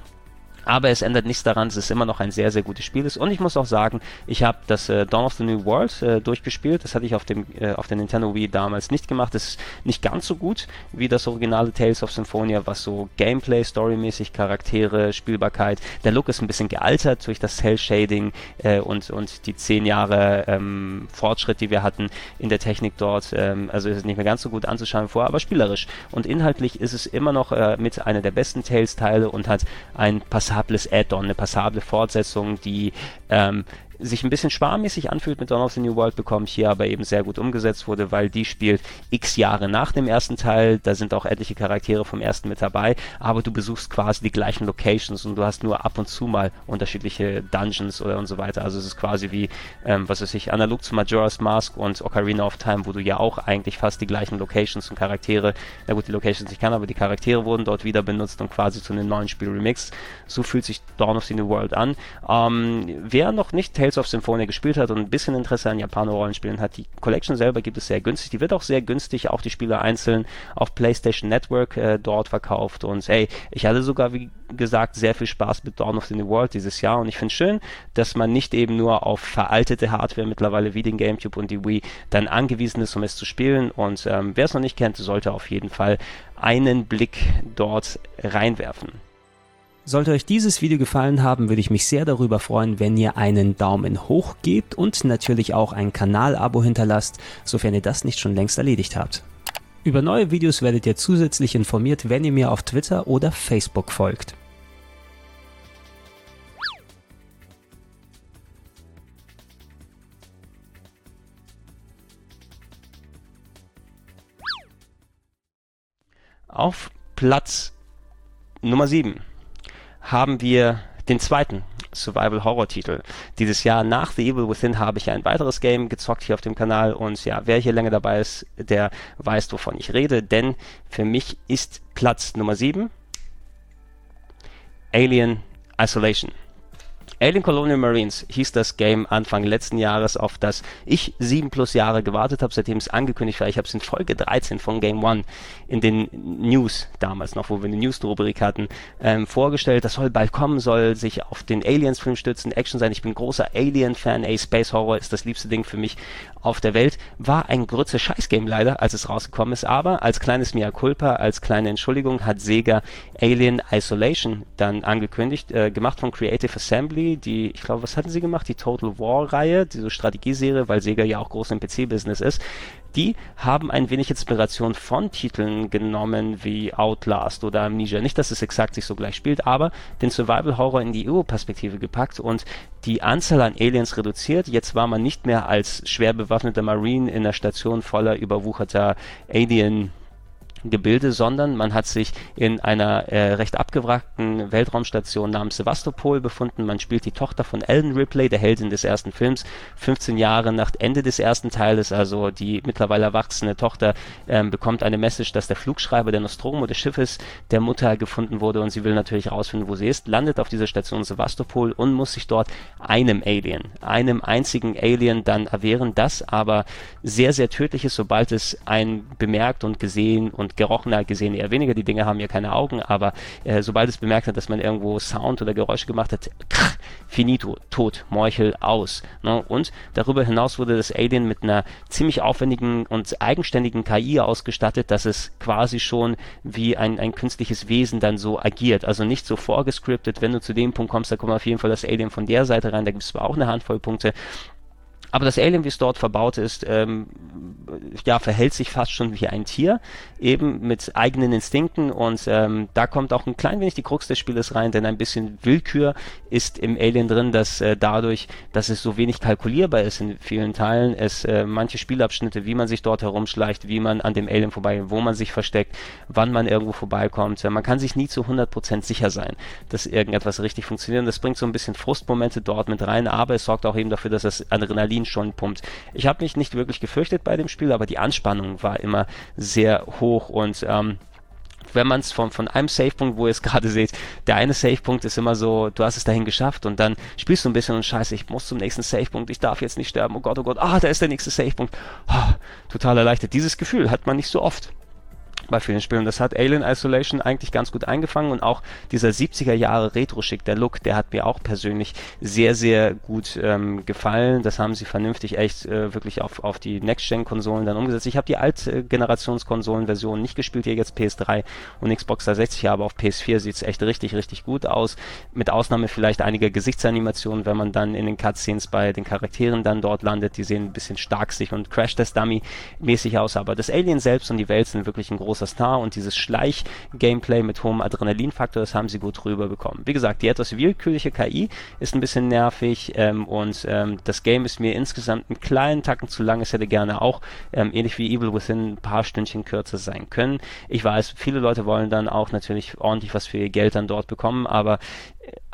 aber es ändert nichts daran, dass es immer noch ein sehr, sehr gutes Spiel ist. Und ich muss auch sagen, ich habe das äh, Dawn of the New World äh, durchgespielt. Das hatte ich auf, dem, äh, auf der Nintendo Wii damals nicht gemacht. Das ist nicht ganz so gut wie das originale Tales of Symphonia, was so Gameplay, Storymäßig, Charaktere, Spielbarkeit. Der Look ist ein bisschen gealtert durch das Cell-Shading äh, und, und die zehn Jahre ähm, Fortschritt, die wir hatten in der Technik dort. Ähm, also ist es nicht mehr ganz so gut anzuschauen vor, aber spielerisch. Und inhaltlich ist es immer noch äh, mit einer der besten Tales-Teile und hat ein Passage passables Add-on, eine passable Fortsetzung, die ähm, sich ein bisschen sparmäßig anfühlt mit Dawn of the New World, bekomme ich hier aber eben sehr gut umgesetzt wurde, weil die spielt x Jahre nach dem ersten Teil. Da sind auch etliche Charaktere vom ersten mit dabei, aber du besuchst quasi die gleichen Locations und du hast nur ab und zu mal unterschiedliche Dungeons oder und so weiter. Also es ist quasi wie, ähm, was weiß ich, analog zu Majora's Mask und Ocarina of Time, wo du ja auch eigentlich fast die gleichen Locations und Charaktere, na gut, die Locations nicht kann, aber die Charaktere wurden dort wieder benutzt und quasi zu einem neuen Spiel remixed. So fühlt sich Dawn of the New World an. Ähm, wer noch nicht Tales of Symphonia gespielt hat und ein bisschen Interesse an Japaner-Rollenspielen hat, die Collection selber gibt es sehr günstig. Die wird auch sehr günstig, auch die Spiele einzeln auf PlayStation Network äh, dort verkauft. Und hey, ich hatte sogar, wie gesagt, sehr viel Spaß mit Dawn of the New World dieses Jahr. Und ich finde schön, dass man nicht eben nur auf veraltete Hardware mittlerweile wie den GameCube und die Wii dann angewiesen ist, um es zu spielen. Und ähm, wer es noch nicht kennt, sollte auf jeden Fall einen Blick dort reinwerfen. Sollte euch dieses Video gefallen haben, würde ich mich sehr darüber freuen, wenn ihr einen Daumen hoch gebt und natürlich auch ein Kanalabo hinterlasst, sofern ihr das nicht schon längst erledigt habt. Über neue Videos werdet ihr zusätzlich informiert, wenn ihr mir auf Twitter oder Facebook folgt. Auf Platz Nummer 7 haben wir den zweiten Survival-Horror-Titel. Dieses Jahr nach The Evil Within habe ich ein weiteres Game gezockt hier auf dem Kanal und ja, wer hier länger dabei ist, der weiß, wovon ich rede, denn für mich ist Platz Nummer 7 Alien Isolation. Alien Colonial Marines hieß das Game Anfang letzten Jahres, auf das ich sieben plus Jahre gewartet habe, seitdem es angekündigt war. Ich habe es in Folge 13 von Game One in den News damals noch, wo wir eine News-Rubrik hatten, ähm, vorgestellt. Das soll bald kommen, soll sich auf den Aliens-Film stützen, Action sein. Ich bin großer Alien-Fan. Ey, Space Horror ist das liebste Ding für mich auf der Welt. War ein grütze Scheiß-Game leider, als es rausgekommen ist, aber als kleines Mea Culpa, als kleine Entschuldigung, hat Sega Alien Isolation dann angekündigt, äh, gemacht von Creative Assembly, die, ich glaube, was hatten sie gemacht? Die Total War-Reihe, diese Strategieserie, weil Sega ja auch groß im PC-Business ist. Die haben ein wenig Inspiration von Titeln genommen wie Outlast oder Amnesia. Nicht, dass es exakt sich so gleich spielt, aber den Survival Horror in die EU-Perspektive gepackt und die Anzahl an Aliens reduziert. Jetzt war man nicht mehr als schwer bewaffneter Marine in einer Station voller überwucherter Alien Gebilde, sondern man hat sich in einer äh, recht abgewrackten Weltraumstation namens Sevastopol befunden. Man spielt die Tochter von Ellen Ripley, der Heldin des ersten Films, 15 Jahre nach Ende des ersten Teiles, also die mittlerweile erwachsene Tochter ähm, bekommt eine Message, dass der Flugschreiber der Nostromo des Schiffes der Mutter gefunden wurde. Und sie will natürlich herausfinden, wo sie ist, landet auf dieser Station Sevastopol und muss sich dort einem Alien, einem einzigen Alien dann erwehren, das aber sehr, sehr tödlich ist, sobald es einen bemerkt und gesehen und gerochen hat, gesehen eher weniger, die Dinge haben ja keine Augen, aber äh, sobald es bemerkt hat, dass man irgendwo Sound oder Geräusche gemacht hat, krach, finito, tot, Morchel, aus. Ne? Und darüber hinaus wurde das Alien mit einer ziemlich aufwendigen und eigenständigen KI ausgestattet, dass es quasi schon wie ein, ein künstliches Wesen dann so agiert. Also nicht so vorgescriptet, wenn du zu dem Punkt kommst, da kommt auf jeden Fall das Alien von der Seite rein, da gibt es zwar auch eine Handvoll Punkte, aber das Alien, wie es dort verbaut ist, ähm, ja, verhält sich fast schon wie ein Tier, eben mit eigenen Instinkten. Und ähm, da kommt auch ein klein wenig die Krux des Spieles rein, denn ein bisschen Willkür ist im Alien drin, dass äh, dadurch, dass es so wenig kalkulierbar ist in vielen Teilen, es äh, manche Spielabschnitte, wie man sich dort herumschleicht, wie man an dem Alien vorbei, wo man sich versteckt, wann man irgendwo vorbeikommt, äh, man kann sich nie zu 100% sicher sein, dass irgendetwas richtig funktioniert. Und das bringt so ein bisschen Frustmomente dort mit rein, aber es sorgt auch eben dafür, dass das Adrenalin schon pumpt. Ich habe mich nicht wirklich gefürchtet bei dem Spiel, aber die Anspannung war immer sehr hoch und ähm, wenn man es von, von einem Savepunkt, wo ihr es gerade seht, der eine Savepunkt ist immer so, du hast es dahin geschafft und dann spielst du ein bisschen und scheiße, ich muss zum nächsten Savepunkt, ich darf jetzt nicht sterben, oh Gott, oh Gott, ah, da ist der nächste Savepunkt. Oh, total erleichtert. Dieses Gefühl hat man nicht so oft bei vielen Spielen. Das hat Alien Isolation eigentlich ganz gut eingefangen und auch dieser 70er Jahre Retro-Schick, der Look, der hat mir auch persönlich sehr, sehr gut ähm, gefallen. Das haben sie vernünftig echt äh, wirklich auf, auf die Next-Gen-Konsolen dann umgesetzt. Ich habe die Alt-Generations-Konsolen-Version nicht gespielt, hier jetzt PS3 und Xbox 360, aber auf PS4 sieht es echt richtig, richtig gut aus. Mit Ausnahme vielleicht einiger Gesichtsanimationen, wenn man dann in den Cutscenes bei den Charakteren dann dort landet. Die sehen ein bisschen starksig und Crash-Test-Dummy-mäßig aus, aber das Alien selbst und die Welt sind wirklich ein großes großer Star und dieses Schleich-Gameplay mit hohem Adrenalinfaktor, das haben sie gut rüberbekommen. Wie gesagt, die etwas willkürliche KI ist ein bisschen nervig ähm, und ähm, das Game ist mir insgesamt einen kleinen Tacken zu lang. Es hätte gerne auch, ähm, ähnlich wie Evil Within, ein paar Stündchen kürzer sein können. Ich weiß, viele Leute wollen dann auch natürlich ordentlich was für ihr Geld dann dort bekommen, aber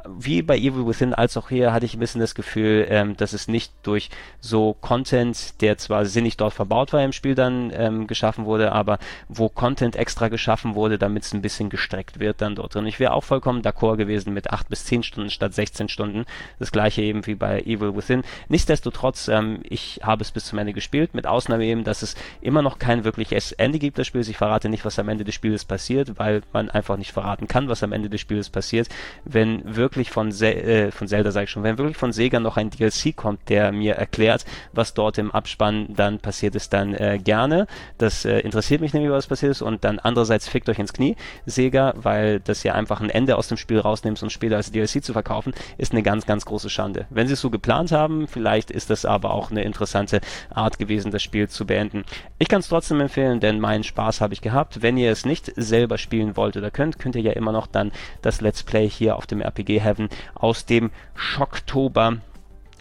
wie bei Evil Within als auch hier hatte ich ein bisschen das Gefühl, ähm, dass es nicht durch so Content, der zwar sinnig dort verbaut war im Spiel dann ähm, geschaffen wurde, aber wo Content extra geschaffen wurde, damit es ein bisschen gestreckt wird dann dort drin. Ich wäre auch vollkommen d'accord gewesen mit 8 bis 10 Stunden statt 16 Stunden. Das gleiche eben wie bei Evil Within. Nichtsdestotrotz, ähm, ich habe es bis zum Ende gespielt, mit Ausnahme eben, dass es immer noch kein wirkliches Ende gibt des Spiels. Ich verrate nicht, was am Ende des Spiels passiert, weil man einfach nicht verraten kann, was am Ende des Spiels passiert. Wenn wirklich wirklich von, Se äh, von Zelda, sage ich schon, wenn wirklich von Sega noch ein DLC kommt, der mir erklärt, was dort im Abspann dann passiert ist, dann äh, gerne. Das äh, interessiert mich nämlich, was passiert ist. Und dann andererseits fickt euch ins Knie, Sega, weil das ja einfach ein Ende aus dem Spiel rausnimmt und später als DLC zu verkaufen, ist eine ganz, ganz große Schande. Wenn sie es so geplant haben, vielleicht ist das aber auch eine interessante Art gewesen, das Spiel zu beenden. Ich kann es trotzdem empfehlen, denn meinen Spaß habe ich gehabt. Wenn ihr es nicht selber spielen wollt oder könnt, könnt ihr ja immer noch dann das Let's Play hier auf dem RPG Heaven aus dem Schocktober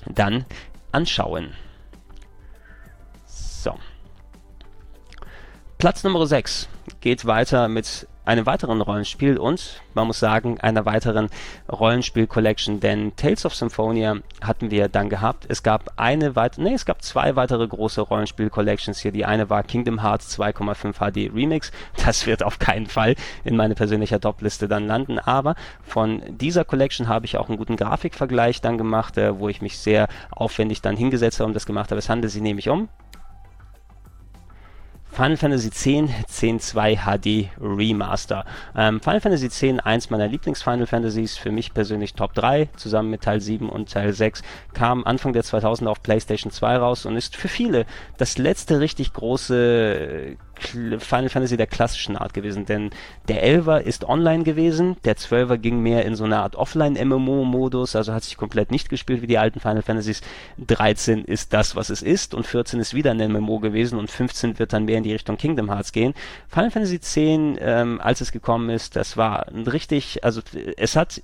dann anschauen. So. Platz Nummer 6 geht weiter mit einem weiteren Rollenspiel und, man muss sagen, einer weiteren Rollenspiel-Collection, denn Tales of Symphonia hatten wir dann gehabt. Es gab eine weitere, nee, es gab zwei weitere große Rollenspiel-Collections hier. Die eine war Kingdom Hearts 2,5 HD Remix. Das wird auf keinen Fall in meine persönliche Top-Liste dann landen, aber von dieser Collection habe ich auch einen guten Grafikvergleich dann gemacht, äh, wo ich mich sehr aufwendig dann hingesetzt habe und das gemacht habe. Es handelt sich nämlich um Final Fantasy X, 10.2 HD Remaster. Ähm, Final Fantasy X, eins meiner Lieblings-Final Fantasies, für mich persönlich Top 3, zusammen mit Teil 7 und Teil 6, kam Anfang der 2000er auf PlayStation 2 raus und ist für viele das letzte richtig große Final Fantasy der klassischen Art gewesen, denn der 11er ist online gewesen, der 12er ging mehr in so eine Art Offline-MMO-Modus, also hat sich komplett nicht gespielt wie die alten Final Fantasies. 13 ist das, was es ist und 14 ist wieder ein MMO gewesen und 15 wird dann mehr in die Richtung Kingdom Hearts gehen. Final Fantasy 10, ähm, als es gekommen ist, das war ein richtig, also es hat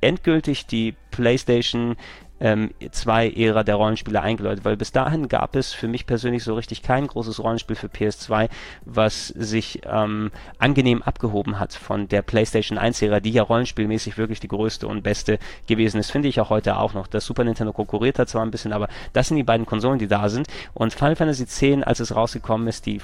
endgültig die PlayStation ähm, 2-Ära der Rollenspiele eingeläutet, weil bis dahin gab es für mich persönlich so richtig kein großes Rollenspiel für PS2, was sich ähm, angenehm abgehoben hat von der PlayStation 1-Ära, die ja rollenspielmäßig wirklich die größte und beste gewesen ist, finde ich auch heute auch noch. Das Super Nintendo konkurriert hat zwar ein bisschen, aber das sind die beiden Konsolen, die da sind. Und Final Fantasy X, als es rausgekommen ist, die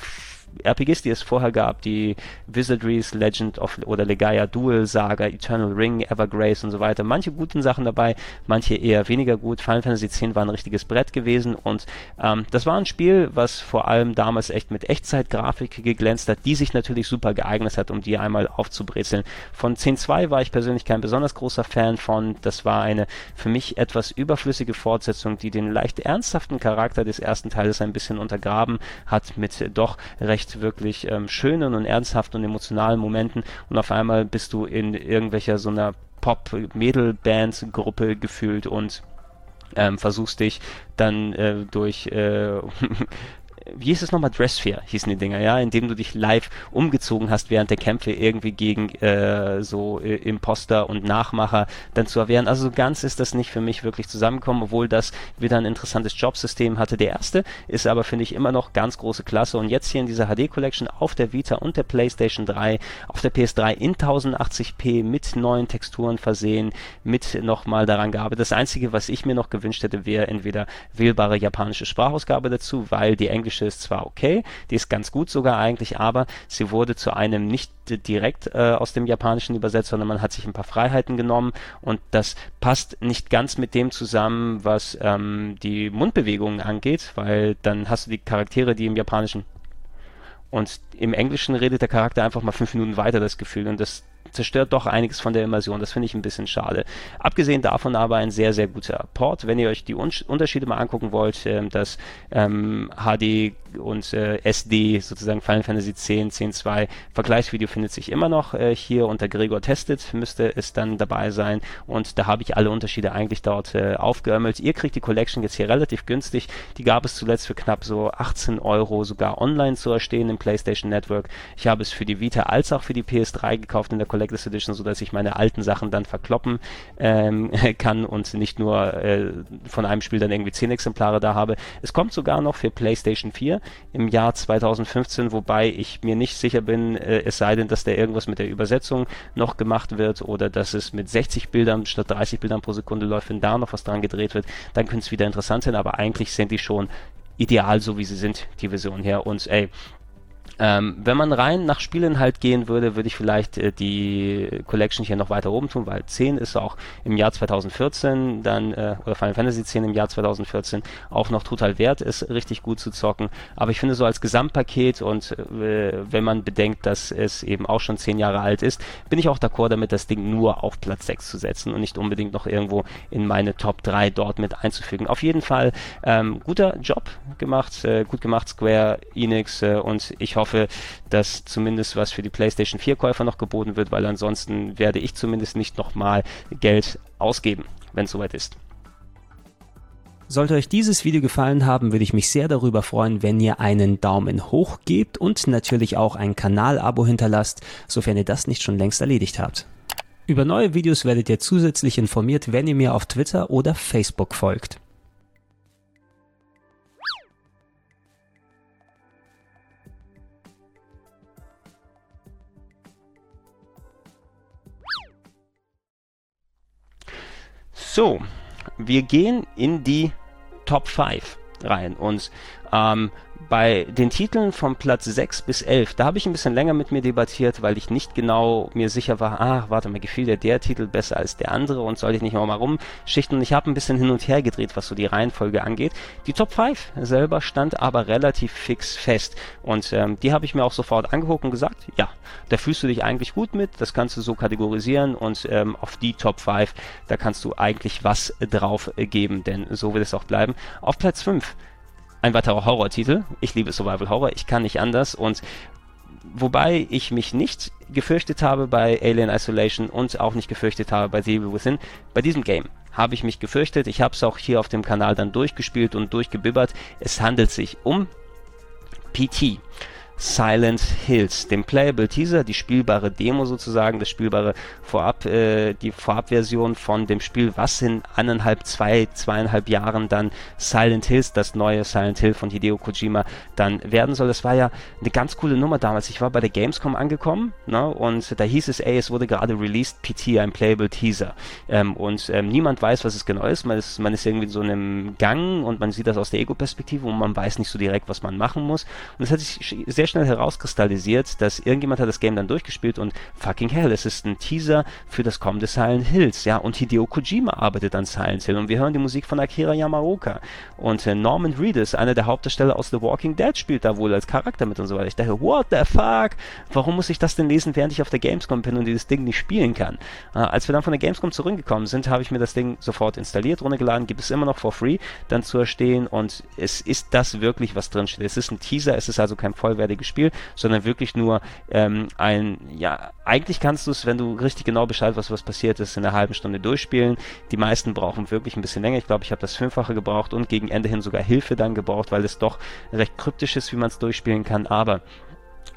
RPGs, die es vorher gab, die Wizardries, Legend of oder Legaia Duel Saga, Eternal Ring, Evergrace und so weiter. Manche guten Sachen dabei, manche eher weniger gut. Final Fantasy X war ein richtiges Brett gewesen und ähm, das war ein Spiel, was vor allem damals echt mit Echtzeitgrafik geglänzt hat, die sich natürlich super geeignet hat, um die einmal aufzubrezeln. Von 10.2 war ich persönlich kein besonders großer Fan von. Das war eine für mich etwas überflüssige Fortsetzung, die den leicht ernsthaften Charakter des ersten Teiles ein bisschen untergraben hat mit doch recht recht wirklich ähm, schönen und ernsthaften und emotionalen Momenten und auf einmal bist du in irgendwelcher so einer Pop-Mädel-Band-Gruppe gefühlt und ähm, versuchst dich dann äh, durch äh, wie hieß es nochmal, Dressphere hießen die Dinger, ja, indem du dich live umgezogen hast während der Kämpfe irgendwie gegen äh, so äh, Imposter und Nachmacher dann zu erwehren. Also so ganz ist das nicht für mich wirklich zusammengekommen, obwohl das wieder ein interessantes Jobsystem hatte. Der erste ist aber, finde ich, immer noch ganz große Klasse und jetzt hier in dieser HD Collection auf der Vita und der PlayStation 3, auf der PS3 in 1080p mit neuen Texturen versehen, mit nochmal daran gearbeitet. Das Einzige, was ich mir noch gewünscht hätte, wäre entweder wählbare japanische Sprachausgabe dazu, weil die englische englische ist zwar okay, die ist ganz gut sogar eigentlich, aber sie wurde zu einem nicht direkt äh, aus dem Japanischen übersetzt, sondern man hat sich ein paar Freiheiten genommen und das passt nicht ganz mit dem zusammen, was ähm, die Mundbewegungen angeht, weil dann hast du die Charaktere, die im Japanischen und im Englischen redet der Charakter einfach mal fünf Minuten weiter das Gefühl und das zerstört doch einiges von der Immersion. Das finde ich ein bisschen schade. Abgesehen davon aber ein sehr, sehr guter Port. Wenn ihr euch die Un Unterschiede mal angucken wollt, ähm, das ähm, HD und äh, SD, sozusagen Final Fantasy 10, 10.2 Vergleichsvideo findet sich immer noch äh, hier unter Gregor Testet, müsste es dann dabei sein. Und da habe ich alle Unterschiede eigentlich dort äh, aufgeömmelt. Ihr kriegt die Collection jetzt hier relativ günstig. Die gab es zuletzt für knapp so 18 Euro sogar online zu erstehen im PlayStation Network. Ich habe es für die Vita als auch für die PS3 gekauft in der Collectors Edition, sodass ich meine alten Sachen dann verkloppen ähm, kann und nicht nur äh, von einem Spiel dann irgendwie 10 Exemplare da habe. Es kommt sogar noch für PlayStation 4 im Jahr 2015, wobei ich mir nicht sicher bin, äh, es sei denn, dass da irgendwas mit der Übersetzung noch gemacht wird oder dass es mit 60 Bildern statt 30 Bildern pro Sekunde läuft, wenn da noch was dran gedreht wird, dann könnte es wieder interessant sein, aber eigentlich sind die schon ideal, so wie sie sind, die Version her. Und ey, ähm, wenn man rein nach Spielinhalt gehen würde, würde ich vielleicht äh, die Collection hier noch weiter oben tun, weil 10 ist auch im Jahr 2014 dann, äh, oder Final Fantasy 10 im Jahr 2014 auch noch total wert ist, richtig gut zu zocken. Aber ich finde so als Gesamtpaket und äh, wenn man bedenkt, dass es eben auch schon 10 Jahre alt ist, bin ich auch d'accord damit, das Ding nur auf Platz 6 zu setzen und nicht unbedingt noch irgendwo in meine Top 3 dort mit einzufügen. Auf jeden Fall ähm, guter Job gemacht, äh, gut gemacht Square Enix äh, und ich hoffe, hoffe, dass zumindest was für die PlayStation 4 Käufer noch geboten wird, weil ansonsten werde ich zumindest nicht nochmal Geld ausgeben, wenn es soweit ist. Sollte euch dieses Video gefallen haben, würde ich mich sehr darüber freuen, wenn ihr einen Daumen hoch gebt und natürlich auch ein Kanalabo hinterlasst, sofern ihr das nicht schon längst erledigt habt. Über neue Videos werdet ihr zusätzlich informiert, wenn ihr mir auf Twitter oder Facebook folgt. So, wir gehen in die Top 5 rein. Und ähm, bei den Titeln von Platz 6 bis 11, da habe ich ein bisschen länger mit mir debattiert, weil ich nicht genau mir sicher war, ach, warte mal, gefiel dir der Titel besser als der andere und soll ich nicht mal rumschichten. Und ich habe ein bisschen hin und her gedreht, was so die Reihenfolge angeht. Die Top 5 selber stand aber relativ fix fest. Und ähm, die habe ich mir auch sofort angeguckt und gesagt, ja, da fühlst du dich eigentlich gut mit, das kannst du so kategorisieren und ähm, auf die Top 5, da kannst du eigentlich was drauf geben, denn so wird es auch bleiben. Auf Platz 5 ein weiterer Horror-Titel. Ich liebe Survival Horror, ich kann nicht anders und wobei ich mich nicht gefürchtet habe bei Alien Isolation und auch nicht gefürchtet habe bei The Evil Within, bei diesem Game habe ich mich gefürchtet. Ich habe es auch hier auf dem Kanal dann durchgespielt und durchgebibbert. Es handelt sich um PT. Silent Hills, dem Playable Teaser, die spielbare Demo sozusagen, das spielbare Vorab, äh, die Vorabversion von dem Spiel, was in anderthalb, zwei, zweieinhalb Jahren dann Silent Hills, das neue Silent Hill von Hideo Kojima dann werden soll. Das war ja eine ganz coole Nummer damals. Ich war bei der Gamescom angekommen ne, und da hieß es, ey, es wurde gerade released PT, ein Playable Teaser. Ähm, und ähm, niemand weiß, was es genau ist. Man, ist. man ist irgendwie in so einem Gang und man sieht das aus der Ego-Perspektive und man weiß nicht so direkt, was man machen muss. Und es hat sich sehr schnell herauskristallisiert, dass irgendjemand hat das Game dann durchgespielt und fucking hell, es ist ein Teaser für das kommende Silent Hills, ja, und Hideo Kojima arbeitet an Silent Hill und wir hören die Musik von Akira Yamaoka und äh, Norman Reedus, einer der Hauptdarsteller aus The Walking Dead, spielt da wohl als Charakter mit und so weiter. Ich dachte, what the fuck? Warum muss ich das denn lesen, während ich auf der Gamescom bin und dieses Ding nicht spielen kann? Äh, als wir dann von der Gamescom zurückgekommen sind, habe ich mir das Ding sofort installiert, runtergeladen, gibt es immer noch for free, dann zu erstehen und es ist das wirklich, was drin steht. Es ist ein Teaser, es ist also kein vollwertiges Spiel, sondern wirklich nur ähm, ein, ja, eigentlich kannst du es, wenn du richtig genau Bescheid weißt, was passiert ist, in einer halben Stunde durchspielen. Die meisten brauchen wirklich ein bisschen länger. Ich glaube, ich habe das Fünffache gebraucht und gegen Ende hin sogar Hilfe dann gebraucht, weil es doch recht kryptisch ist, wie man es durchspielen kann. Aber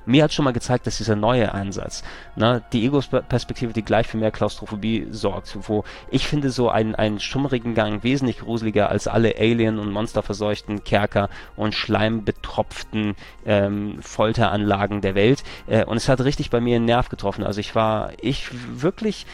mir hat schon mal gezeigt, dass dieser neue Ansatz, ne, die Ego-Perspektive, die gleich für mehr Klaustrophobie sorgt, wo ich finde so einen, einen schummrigen Gang wesentlich gruseliger als alle Alien- und Monsterverseuchten Kerker und schleimbetropften ähm, Folteranlagen der Welt. Äh, und es hat richtig bei mir einen Nerv getroffen. Also ich war, ich wirklich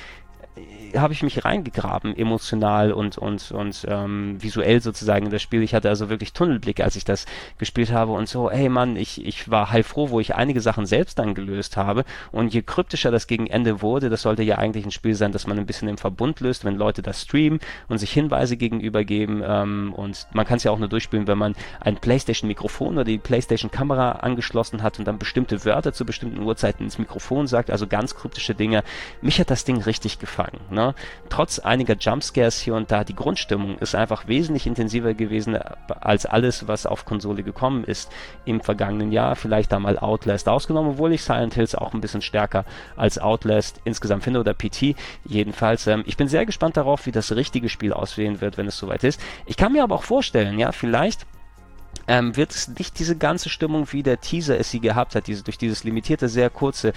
habe ich mich reingegraben, emotional und, und, und ähm, visuell sozusagen in das Spiel. Ich hatte also wirklich Tunnelblick, als ich das gespielt habe und so, hey Mann, ich, ich war heilfroh, wo ich einige Sachen selbst dann gelöst habe. Und je kryptischer das gegen Ende wurde, das sollte ja eigentlich ein Spiel sein, das man ein bisschen im Verbund löst, wenn Leute das streamen und sich Hinweise gegenüber geben. Ähm, und man kann es ja auch nur durchspielen, wenn man ein PlayStation-Mikrofon oder die PlayStation-Kamera angeschlossen hat und dann bestimmte Wörter zu bestimmten Uhrzeiten ins Mikrofon sagt, also ganz kryptische Dinge. Mich hat das Ding richtig gefangen. Ne? Ne? Trotz einiger Jumpscares hier und da, die Grundstimmung ist einfach wesentlich intensiver gewesen als alles, was auf Konsole gekommen ist im vergangenen Jahr. Vielleicht da mal Outlast ausgenommen, obwohl ich Silent Hills auch ein bisschen stärker als Outlast insgesamt finde oder PT. Jedenfalls, ähm, ich bin sehr gespannt darauf, wie das richtige Spiel aussehen wird, wenn es soweit ist. Ich kann mir aber auch vorstellen, ja, vielleicht ähm, wird es nicht diese ganze Stimmung, wie der Teaser es sie gehabt hat, diese, durch dieses limitierte, sehr kurze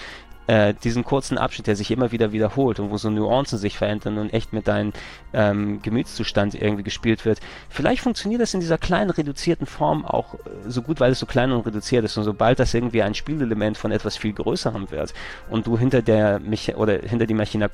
äh, diesen kurzen Abschnitt, der sich immer wieder wiederholt und wo so Nuancen sich verändern und echt mit deinem ähm, Gemütszustand irgendwie gespielt wird. Vielleicht funktioniert das in dieser kleinen reduzierten Form auch äh, so gut, weil es so klein und reduziert ist. Und sobald das irgendwie ein Spielelement von etwas viel größerem wird und du hinter der Mich oder hinter die Machina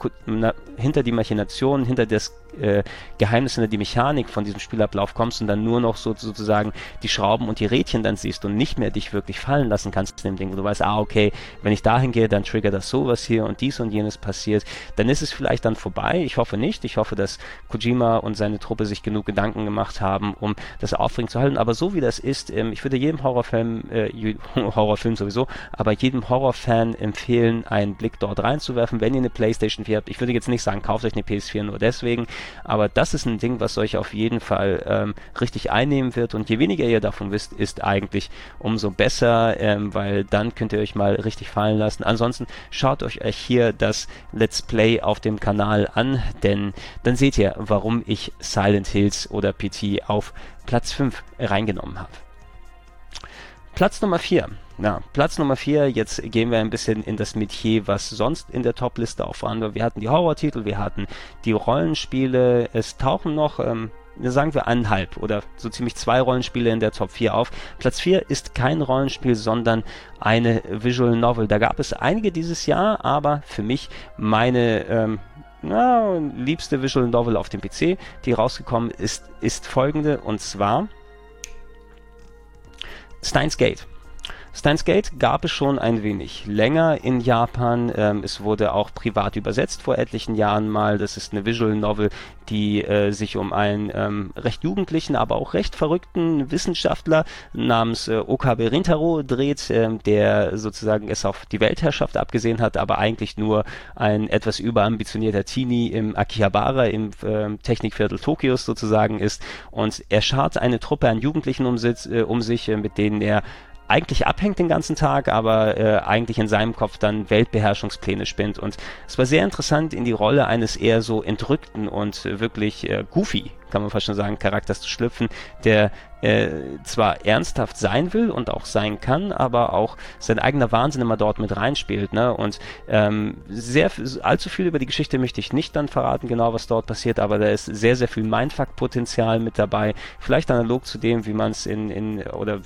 hinter die Machination, hinter das äh, Geheimnis, hinter die Mechanik von diesem Spielablauf kommst und dann nur noch so, sozusagen die Schrauben und die Rädchen dann siehst und nicht mehr dich wirklich fallen lassen kannst in dem Ding, wo du weißt, ah, okay, wenn ich dahin gehe, dann triggert das sowas hier und dies und jenes passiert, dann ist es vielleicht dann vorbei. Ich hoffe nicht. Ich hoffe, dass Kojima und seine Truppe sich genug Gedanken gemacht haben, um das aufregend zu halten. Aber so wie das ist, ähm, ich würde jedem Horrorfilm, äh, Horrorfilm sowieso, aber jedem Horrorfan empfehlen, einen Blick dort reinzuwerfen, wenn ihr eine Playstation 4 habt. Ich würde jetzt nicht sagen, kauft euch eine PS4 nur deswegen, aber das ist ein Ding, was euch auf jeden Fall ähm, richtig einnehmen wird. Und je weniger ihr davon wisst, ist eigentlich umso besser, ähm, weil dann könnt ihr euch mal richtig fallen lassen. Ansonsten schaut euch hier das Let's Play auf dem Kanal an, denn dann seht ihr, warum ich Silent Hills oder PT auf Platz 5 reingenommen habe. Platz Nummer 4. Ja, Platz Nummer 4, jetzt gehen wir ein bisschen in das Metier, was sonst in der Top-Liste auch war. Wir hatten die Horror-Titel, wir hatten die Rollenspiele, es tauchen noch ähm, sagen wir eineinhalb oder so ziemlich zwei Rollenspiele in der Top 4 auf. Platz 4 ist kein Rollenspiel, sondern eine Visual Novel. Da gab es einige dieses Jahr, aber für mich meine ähm, na, liebste Visual Novel auf dem PC, die rausgekommen ist, ist folgende und zwar Steins Gate. Steins Gate gab es schon ein wenig länger in Japan. Ähm, es wurde auch privat übersetzt vor etlichen Jahren mal. Das ist eine Visual Novel, die äh, sich um einen ähm, recht jugendlichen, aber auch recht verrückten Wissenschaftler namens äh, Okabe Rintaro dreht, äh, der sozusagen es auf die Weltherrschaft abgesehen hat, aber eigentlich nur ein etwas überambitionierter Teenie im Akihabara, im äh, Technikviertel Tokios sozusagen ist. Und er schart eine Truppe an Jugendlichen um, äh, um sich, äh, mit denen er eigentlich abhängt den ganzen Tag, aber äh, eigentlich in seinem Kopf dann Weltbeherrschungspläne spinnt. Und es war sehr interessant, in die Rolle eines eher so entrückten und wirklich äh, goofy kann man fast schon sagen, Charakters zu schlüpfen, der äh, zwar ernsthaft sein will und auch sein kann, aber auch sein eigener Wahnsinn immer dort mit reinspielt. Ne? Und ähm, sehr allzu viel über die Geschichte möchte ich nicht dann verraten, genau was dort passiert, aber da ist sehr, sehr viel Mindfuck-Potenzial mit dabei. Vielleicht analog zu dem, wie man es in, in oder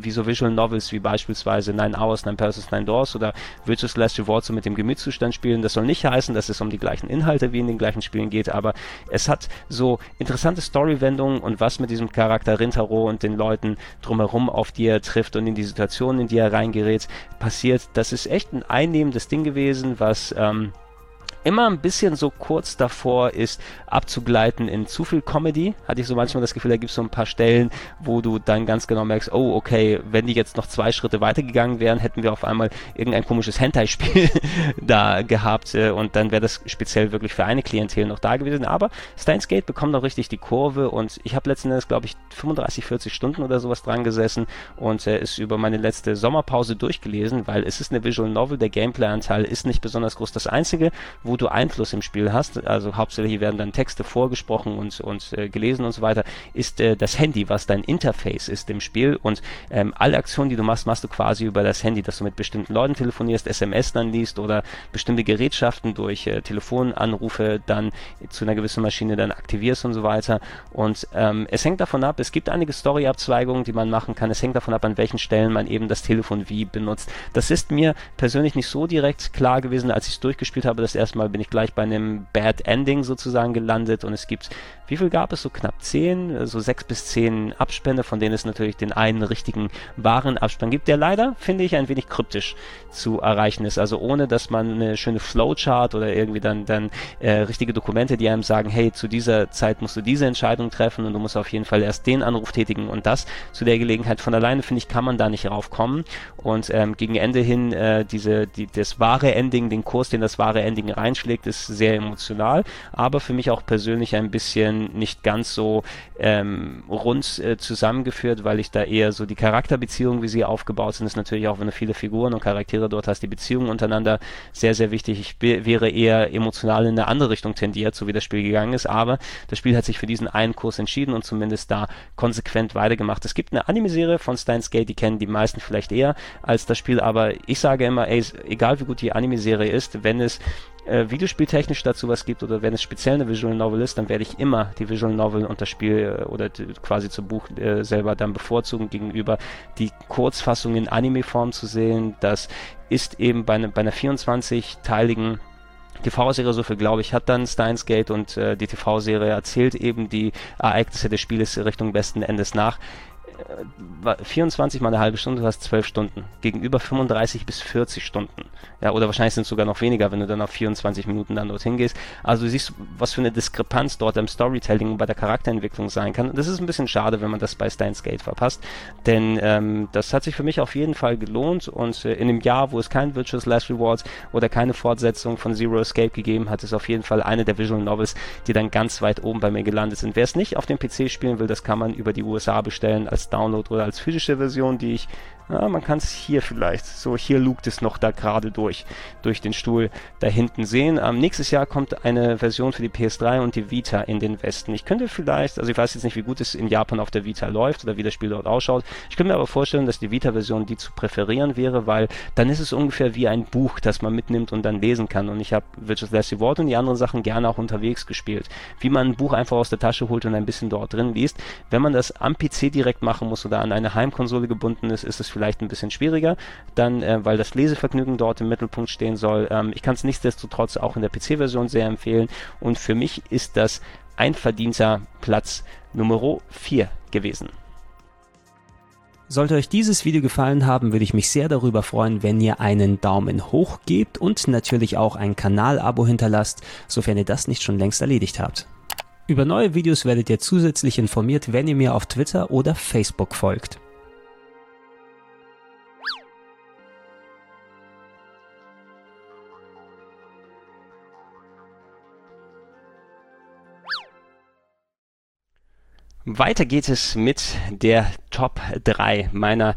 wie so Visual Novels wie beispielsweise Nine Hours, Nine Persons, Nine Doors oder Virtuous Last Reward so mit dem Gemütszustand spielen. Das soll nicht heißen, dass es um die gleichen Inhalte wie in den gleichen Spielen geht, aber es hat so interessante Story-Wendungen und was mit diesem Charakter Rintaro und den Leuten drumherum, auf die er trifft und in die Situationen, in die er reingerät, passiert. Das ist echt ein einnehmendes Ding gewesen, was ähm, immer ein bisschen so kurz davor ist, abzugleiten in zu viel Comedy. Hatte ich so manchmal das Gefühl, da gibt es so ein paar Stellen, wo du dann ganz genau merkst, oh, okay, wenn die jetzt noch zwei Schritte weitergegangen wären, hätten wir auf einmal irgendein komisches Hentai-Spiel da gehabt äh, und dann wäre das speziell wirklich für eine Klientel noch da gewesen. Aber Steins Gate bekommt auch richtig die Kurve und ich habe letzten Endes, glaube ich, 35, 40 Stunden oder sowas dran gesessen und äh, ist über meine letzte Sommerpause durchgelesen, weil es ist eine Visual Novel, der Gameplay-Anteil ist nicht besonders groß. Das Einzige, wo du Einfluss im Spiel hast, also hauptsächlich werden dann Texte vorgesprochen und, und äh, gelesen und so weiter, ist äh, das Handy, was dein Interface ist im Spiel. Und ähm, alle Aktionen, die du machst, machst du quasi über das Handy, dass du mit bestimmten Leuten telefonierst, SMS dann liest oder bestimmte Gerätschaften durch äh, Telefonanrufe dann zu einer gewissen Maschine dann aktivierst und so weiter. Und ähm, es hängt davon ab, es gibt einige Story-Abzweigungen, die man machen kann, es hängt davon ab, an welchen Stellen man eben das Telefon wie benutzt. Das ist mir persönlich nicht so direkt klar gewesen, als ich es durchgespielt habe, das erste Mal bin ich gleich bei einem Bad Ending sozusagen gelandet und es gibt, wie viel gab es? So knapp zehn, so sechs bis zehn Abspänne, von denen es natürlich den einen richtigen wahren Abspann gibt, der leider, finde ich, ein wenig kryptisch zu erreichen ist. Also ohne, dass man eine schöne Flowchart oder irgendwie dann, dann äh, richtige Dokumente, die einem sagen, hey, zu dieser Zeit musst du diese Entscheidung treffen und du musst auf jeden Fall erst den Anruf tätigen und das zu der Gelegenheit. Von alleine, finde ich, kann man da nicht raufkommen. Und ähm, gegen Ende hin äh, diese, die, das wahre Ending, den Kurs, den das wahre Ending reinschlägt, aufgelegt ist, sehr emotional, aber für mich auch persönlich ein bisschen nicht ganz so ähm, rund äh, zusammengeführt, weil ich da eher so die Charakterbeziehungen, wie sie aufgebaut sind, ist natürlich auch, wenn du viele Figuren und Charaktere dort hast, die Beziehungen untereinander sehr, sehr wichtig. Ich wäre eher emotional in eine andere Richtung tendiert, so wie das Spiel gegangen ist, aber das Spiel hat sich für diesen einen Kurs entschieden und zumindest da konsequent weitergemacht. Es gibt eine Anime-Serie von Steins Gate, die kennen die meisten vielleicht eher als das Spiel, aber ich sage immer, ey, egal wie gut die Anime-Serie ist, wenn es äh, videospieltechnisch dazu was gibt oder wenn es speziell eine Visual Novel ist, dann werde ich immer die Visual Novel und das Spiel äh, oder quasi zum Buch äh, selber dann bevorzugen gegenüber die Kurzfassung in Anime-Form zu sehen. Das ist eben bei, ne, bei einer 24-teiligen TV-Serie, so viel glaube ich, hat dann Steins Gate und äh, die TV-Serie erzählt eben die Ereignisse des Spieles Richtung besten Endes nach. 24 mal eine halbe Stunde, du hast 12 Stunden. Gegenüber 35 bis 40 Stunden. Ja, oder wahrscheinlich sind es sogar noch weniger, wenn du dann auf 24 Minuten dann dorthin gehst. Also du siehst, was für eine Diskrepanz dort im Storytelling und bei der Charakterentwicklung sein kann. Und das ist ein bisschen schade, wenn man das bei Steins Gate verpasst. Denn ähm, das hat sich für mich auf jeden Fall gelohnt und äh, in einem Jahr, wo es kein Virtuous Last Rewards oder keine Fortsetzung von Zero Escape gegeben hat, ist auf jeden Fall eine der Visual Novels, die dann ganz weit oben bei mir gelandet sind. Wer es nicht auf dem PC spielen will, das kann man über die USA bestellen als Download oder als physische Version, die ich ja, man kann es hier vielleicht, so hier lugt es noch da gerade durch, durch den Stuhl da hinten sehen. Ähm, nächstes Jahr kommt eine Version für die PS3 und die Vita in den Westen. Ich könnte vielleicht, also ich weiß jetzt nicht, wie gut es in Japan auf der Vita läuft oder wie das Spiel dort ausschaut. Ich könnte mir aber vorstellen, dass die Vita-Version die zu präferieren wäre, weil dann ist es ungefähr wie ein Buch, das man mitnimmt und dann lesen kann. Und ich habe Virtual Last Reward und die anderen Sachen gerne auch unterwegs gespielt. Wie man ein Buch einfach aus der Tasche holt und ein bisschen dort drin liest. Wenn man das am PC direkt machen muss oder an eine Heimkonsole gebunden ist, ist es vielleicht ein bisschen schwieriger, dann, äh, weil das Lesevergnügen dort im Mittelpunkt stehen soll. Ähm, ich kann es nichtsdestotrotz auch in der PC-Version sehr empfehlen und für mich ist das ein verdienter Platz Nummer 4 gewesen. Sollte euch dieses Video gefallen haben, würde ich mich sehr darüber freuen, wenn ihr einen Daumen hoch gebt und natürlich auch ein Kanalabo hinterlasst, sofern ihr das nicht schon längst erledigt habt. Über neue Videos werdet ihr zusätzlich informiert, wenn ihr mir auf Twitter oder Facebook folgt. Weiter geht es mit der Top 3 meiner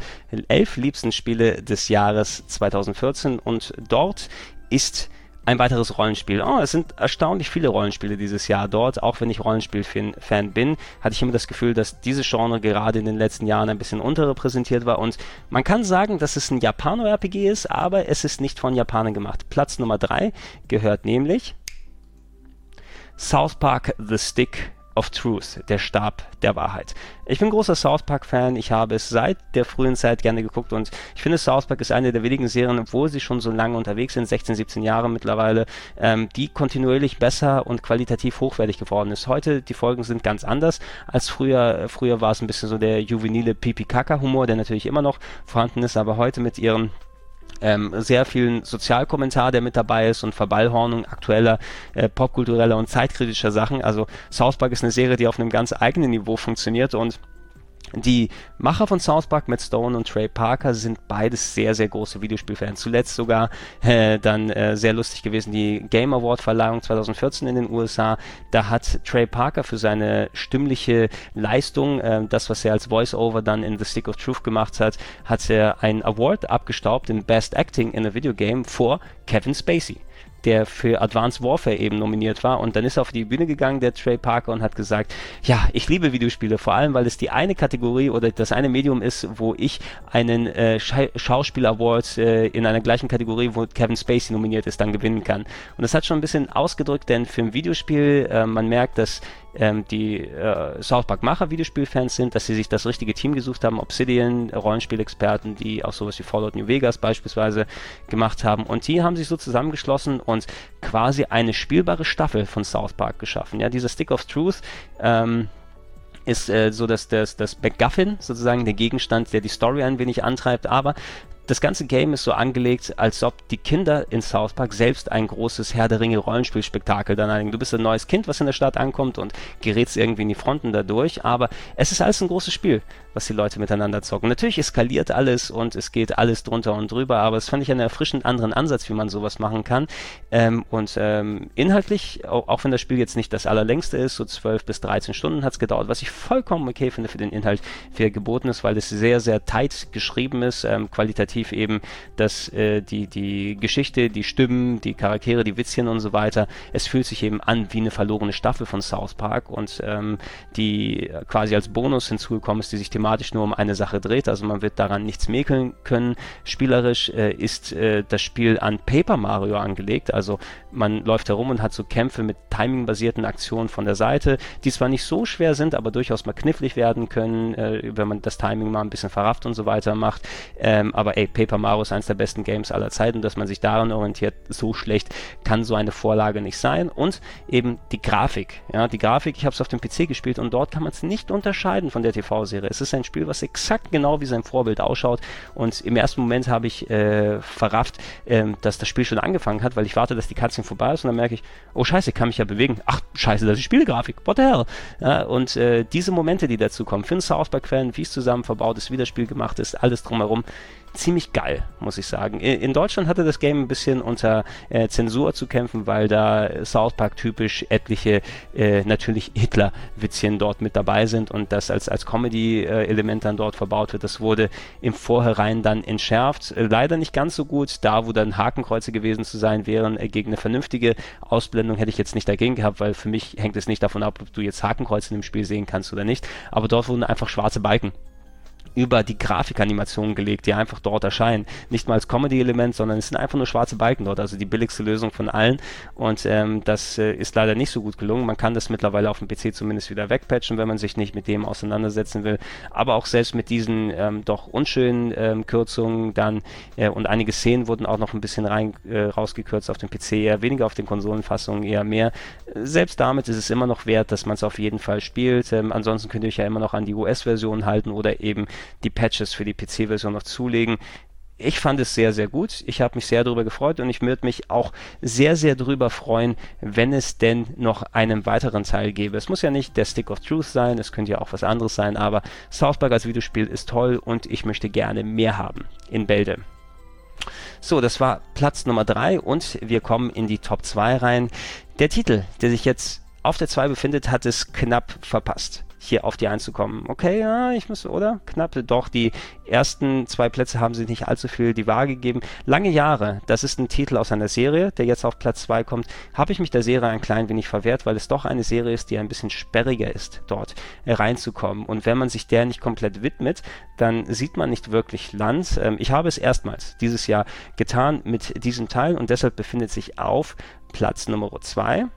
elf liebsten Spiele des Jahres 2014 und dort ist ein weiteres Rollenspiel. Oh, es sind erstaunlich viele Rollenspiele dieses Jahr dort. Auch wenn ich Rollenspiel-Fan bin, hatte ich immer das Gefühl, dass diese Genre gerade in den letzten Jahren ein bisschen unterrepräsentiert war. Und man kann sagen, dass es ein Japano-RPG ist, aber es ist nicht von Japanern gemacht. Platz Nummer 3 gehört nämlich South Park The Stick of Truth, der Stab der Wahrheit. Ich bin großer South Park-Fan, ich habe es seit der frühen Zeit gerne geguckt und ich finde, South Park ist eine der wenigen Serien, obwohl sie schon so lange unterwegs sind, 16, 17 Jahre mittlerweile, ähm, die kontinuierlich besser und qualitativ hochwertig geworden ist. Heute, die Folgen sind ganz anders als früher. Früher war es ein bisschen so der juvenile Pipi-Kaka-Humor, der natürlich immer noch vorhanden ist, aber heute mit ihren ähm, sehr vielen Sozialkommentar, der mit dabei ist und Verballhornung aktueller äh, popkultureller und zeitkritischer Sachen. Also South Park ist eine Serie, die auf einem ganz eigenen Niveau funktioniert und die Macher von South Park, Matt Stone und Trey Parker, sind beides sehr, sehr große Videospielfans. Zuletzt sogar äh, dann äh, sehr lustig gewesen die Game Award Verleihung 2014 in den USA. Da hat Trey Parker für seine stimmliche Leistung, äh, das was er als Voice-Over dann in The Stick of Truth gemacht hat, hat er einen Award abgestaubt in Best Acting in a Video Game vor Kevin Spacey der für Advanced Warfare eben nominiert war. Und dann ist er auf die Bühne gegangen, der Trey Parker, und hat gesagt, ja, ich liebe Videospiele, vor allem, weil es die eine Kategorie oder das eine Medium ist, wo ich einen äh, Scha Schauspiel-Award äh, in einer gleichen Kategorie, wo Kevin Spacey nominiert ist, dann gewinnen kann. Und das hat schon ein bisschen ausgedrückt, denn für ein Videospiel, äh, man merkt, dass ähm, die äh, South Park Macher Videospielfans sind, dass sie sich das richtige Team gesucht haben, Obsidian, Rollenspielexperten, die auch sowas wie Fallout New Vegas beispielsweise gemacht haben und die haben sich so zusammengeschlossen und quasi eine spielbare Staffel von South Park geschaffen. Ja, dieser Stick of Truth ähm, ist äh, so dass das, das MacGuffin, sozusagen der Gegenstand, der die Story ein wenig antreibt, aber das ganze Game ist so angelegt, als ob die Kinder in South Park selbst ein großes Herr der Ringe Rollenspielspektakel dann einigen. Du bist ein neues Kind, was in der Stadt ankommt und gerätst irgendwie in die Fronten dadurch, aber es ist alles ein großes Spiel was die Leute miteinander zocken. Natürlich eskaliert alles und es geht alles drunter und drüber, aber es fand ich einen erfrischend anderen Ansatz, wie man sowas machen kann. Ähm, und ähm, inhaltlich, auch, auch, wenn das Spiel jetzt nicht das allerlängste ist, so 12 bis 13 Stunden hat es gedauert, was ich vollkommen okay finde für den Inhalt, für geboten ist, weil es sehr, sehr tight geschrieben ist, ähm, qualitativ eben, dass äh, die, die Geschichte, die Stimmen, die Charaktere, die Witzchen und so weiter, es fühlt sich eben an wie eine verlorene Staffel von South Park und ähm, die quasi als Bonus hinzugekommen ist, die sich dem thematisch nur um eine Sache dreht. Also man wird daran nichts mäkeln können. Spielerisch äh, ist äh, das Spiel an Paper Mario angelegt. Also man läuft herum und hat so Kämpfe mit timingbasierten Aktionen von der Seite, die zwar nicht so schwer sind, aber durchaus mal knifflig werden können, äh, wenn man das Timing mal ein bisschen verrafft und so weiter macht. Ähm, aber ey, Paper Mario ist eines der besten Games aller Zeiten, dass man sich daran orientiert, so schlecht kann so eine Vorlage nicht sein. Und eben die Grafik. Ja, die Grafik, ich habe es auf dem PC gespielt und dort kann man es nicht unterscheiden von der TV-Serie. Es ist ist ein Spiel, was exakt genau wie sein Vorbild ausschaut. Und im ersten Moment habe ich äh, verrafft, äh, dass das Spiel schon angefangen hat, weil ich warte, dass die Cutscene vorbei ist und dann merke ich, oh scheiße, ich kann mich ja bewegen. Ach scheiße, das ist Spielgrafik. What the hell? Ja, und äh, diese Momente, die dazu kommen, für einen South Park-Fan, wie es zusammen verbaut ist, wie das Spiel gemacht ist, alles drumherum, ziemlich geil, muss ich sagen. In Deutschland hatte das Game ein bisschen unter äh, Zensur zu kämpfen, weil da South Park typisch etliche äh, natürlich Hitler-Witzchen dort mit dabei sind und das als, als Comedy-Element dann dort verbaut wird. Das wurde im Vorhinein dann entschärft. Äh, leider nicht ganz so gut. Da, wo dann Hakenkreuze gewesen zu sein wären, äh, gegen eine vernünftige Ausblendung hätte ich jetzt nicht dagegen gehabt, weil für mich hängt es nicht davon ab, ob du jetzt Hakenkreuze in dem Spiel sehen kannst oder nicht. Aber dort wurden einfach schwarze Balken über die Grafikanimation gelegt, die einfach dort erscheinen. Nicht mal als Comedy-Element, sondern es sind einfach nur schwarze Balken dort, also die billigste Lösung von allen. Und ähm, das äh, ist leider nicht so gut gelungen. Man kann das mittlerweile auf dem PC zumindest wieder wegpatchen, wenn man sich nicht mit dem auseinandersetzen will. Aber auch selbst mit diesen ähm, doch unschönen ähm, Kürzungen dann äh, und einige Szenen wurden auch noch ein bisschen rein äh, rausgekürzt auf dem PC, eher weniger auf den Konsolenfassungen, eher mehr. Selbst damit ist es immer noch wert, dass man es auf jeden Fall spielt. Ähm, ansonsten könnt ihr euch ja immer noch an die US-Version halten oder eben die Patches für die PC-Version noch zulegen. Ich fand es sehr, sehr gut. Ich habe mich sehr darüber gefreut und ich würde mich auch sehr, sehr darüber freuen, wenn es denn noch einen weiteren Teil gäbe. Es muss ja nicht der Stick of Truth sein, es könnte ja auch was anderes sein, aber South Park als Videospiel ist toll und ich möchte gerne mehr haben in Bälde. So, das war Platz Nummer 3 und wir kommen in die Top 2 rein. Der Titel, der sich jetzt auf der 2 befindet, hat es knapp verpasst hier auf die 1 zu kommen. Okay, ja, ich muss, oder? Knapp, doch, die ersten zwei Plätze haben sie nicht allzu viel die Waage gegeben. Lange Jahre, das ist ein Titel aus einer Serie, der jetzt auf Platz 2 kommt, habe ich mich der Serie ein klein wenig verwehrt, weil es doch eine Serie ist, die ein bisschen sperriger ist, dort reinzukommen. Und wenn man sich der nicht komplett widmet, dann sieht man nicht wirklich Land. Ähm, ich habe es erstmals dieses Jahr getan mit diesem Teil und deshalb befindet sich auf Platz Nummer 2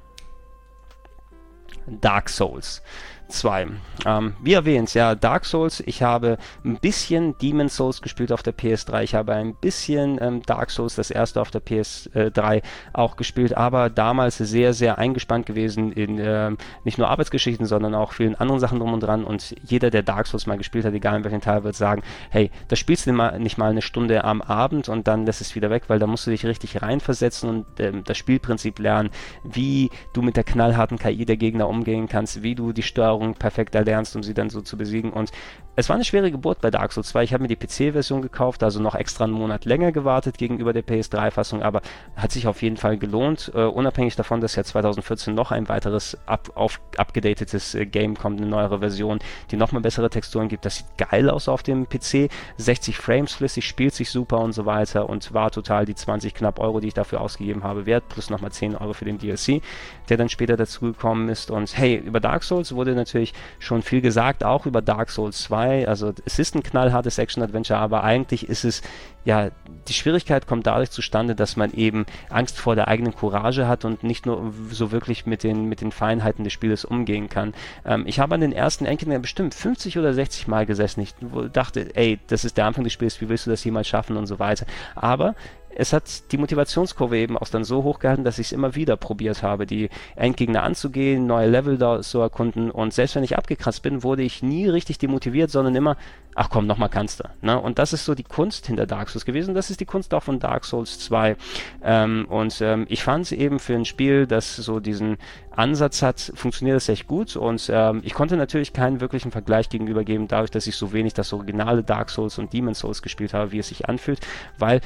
Dark Souls. 2. Ähm, wie erwähnt, ja, Dark Souls. Ich habe ein bisschen Demon Souls gespielt auf der PS3. Ich habe ein bisschen ähm, Dark Souls, das erste auf der PS3, auch gespielt, aber damals sehr, sehr eingespannt gewesen in äh, nicht nur Arbeitsgeschichten, sondern auch vielen anderen Sachen drum und dran. Und jeder, der Dark Souls mal gespielt hat, egal in welchem Teil, wird sagen: Hey, da spielst du nicht mal eine Stunde am Abend und dann lässt es wieder weg, weil da musst du dich richtig reinversetzen und ähm, das Spielprinzip lernen, wie du mit der knallharten KI der Gegner umgehen kannst, wie du die Steuerung Steuerung perfekt erlernst, um sie dann so zu besiegen. Und es war eine schwere Geburt bei Dark Souls 2. Ich habe mir die PC-Version gekauft, also noch extra einen Monat länger gewartet gegenüber der PS3-Fassung, aber hat sich auf jeden Fall gelohnt. Uh, unabhängig davon, dass ja 2014 noch ein weiteres up, auf, abgedatetes äh, Game kommt, eine neuere Version, die nochmal bessere Texturen gibt. Das sieht geil aus auf dem PC. 60 Frames flüssig, spielt sich super und so weiter und war total die 20 knapp Euro, die ich dafür ausgegeben habe, wert, plus nochmal 10 Euro für den DLC, der dann später dazugekommen ist. Und hey, über Dark Souls wurde natürlich schon viel gesagt, auch über Dark Souls 2 2. Also es ist ein knallhartes Action-Adventure, aber eigentlich ist es, ja, die Schwierigkeit kommt dadurch zustande, dass man eben Angst vor der eigenen Courage hat und nicht nur so wirklich mit den, mit den Feinheiten des Spieles umgehen kann. Ähm, ich habe an den ersten Enkeln bestimmt 50 oder 60 Mal gesessen. Ich dachte, ey, das ist der Anfang des Spiels, wie willst du das jemals schaffen und so weiter. Aber es hat die Motivationskurve eben auch dann so hoch gehalten, dass ich es immer wieder probiert habe, die Endgegner anzugehen, neue Level da zu erkunden und selbst wenn ich abgekratzt bin, wurde ich nie richtig demotiviert, sondern immer, ach komm, nochmal kannst du. Ne? Und das ist so die Kunst hinter Dark Souls gewesen, das ist die Kunst auch von Dark Souls 2 ähm, und ähm, ich fand es eben für ein Spiel, das so diesen Ansatz hat, funktioniert es echt gut und ähm, ich konnte natürlich keinen wirklichen Vergleich gegenüber geben, dadurch, dass ich so wenig das originale Dark Souls und Demon Souls gespielt habe, wie es sich anfühlt, weil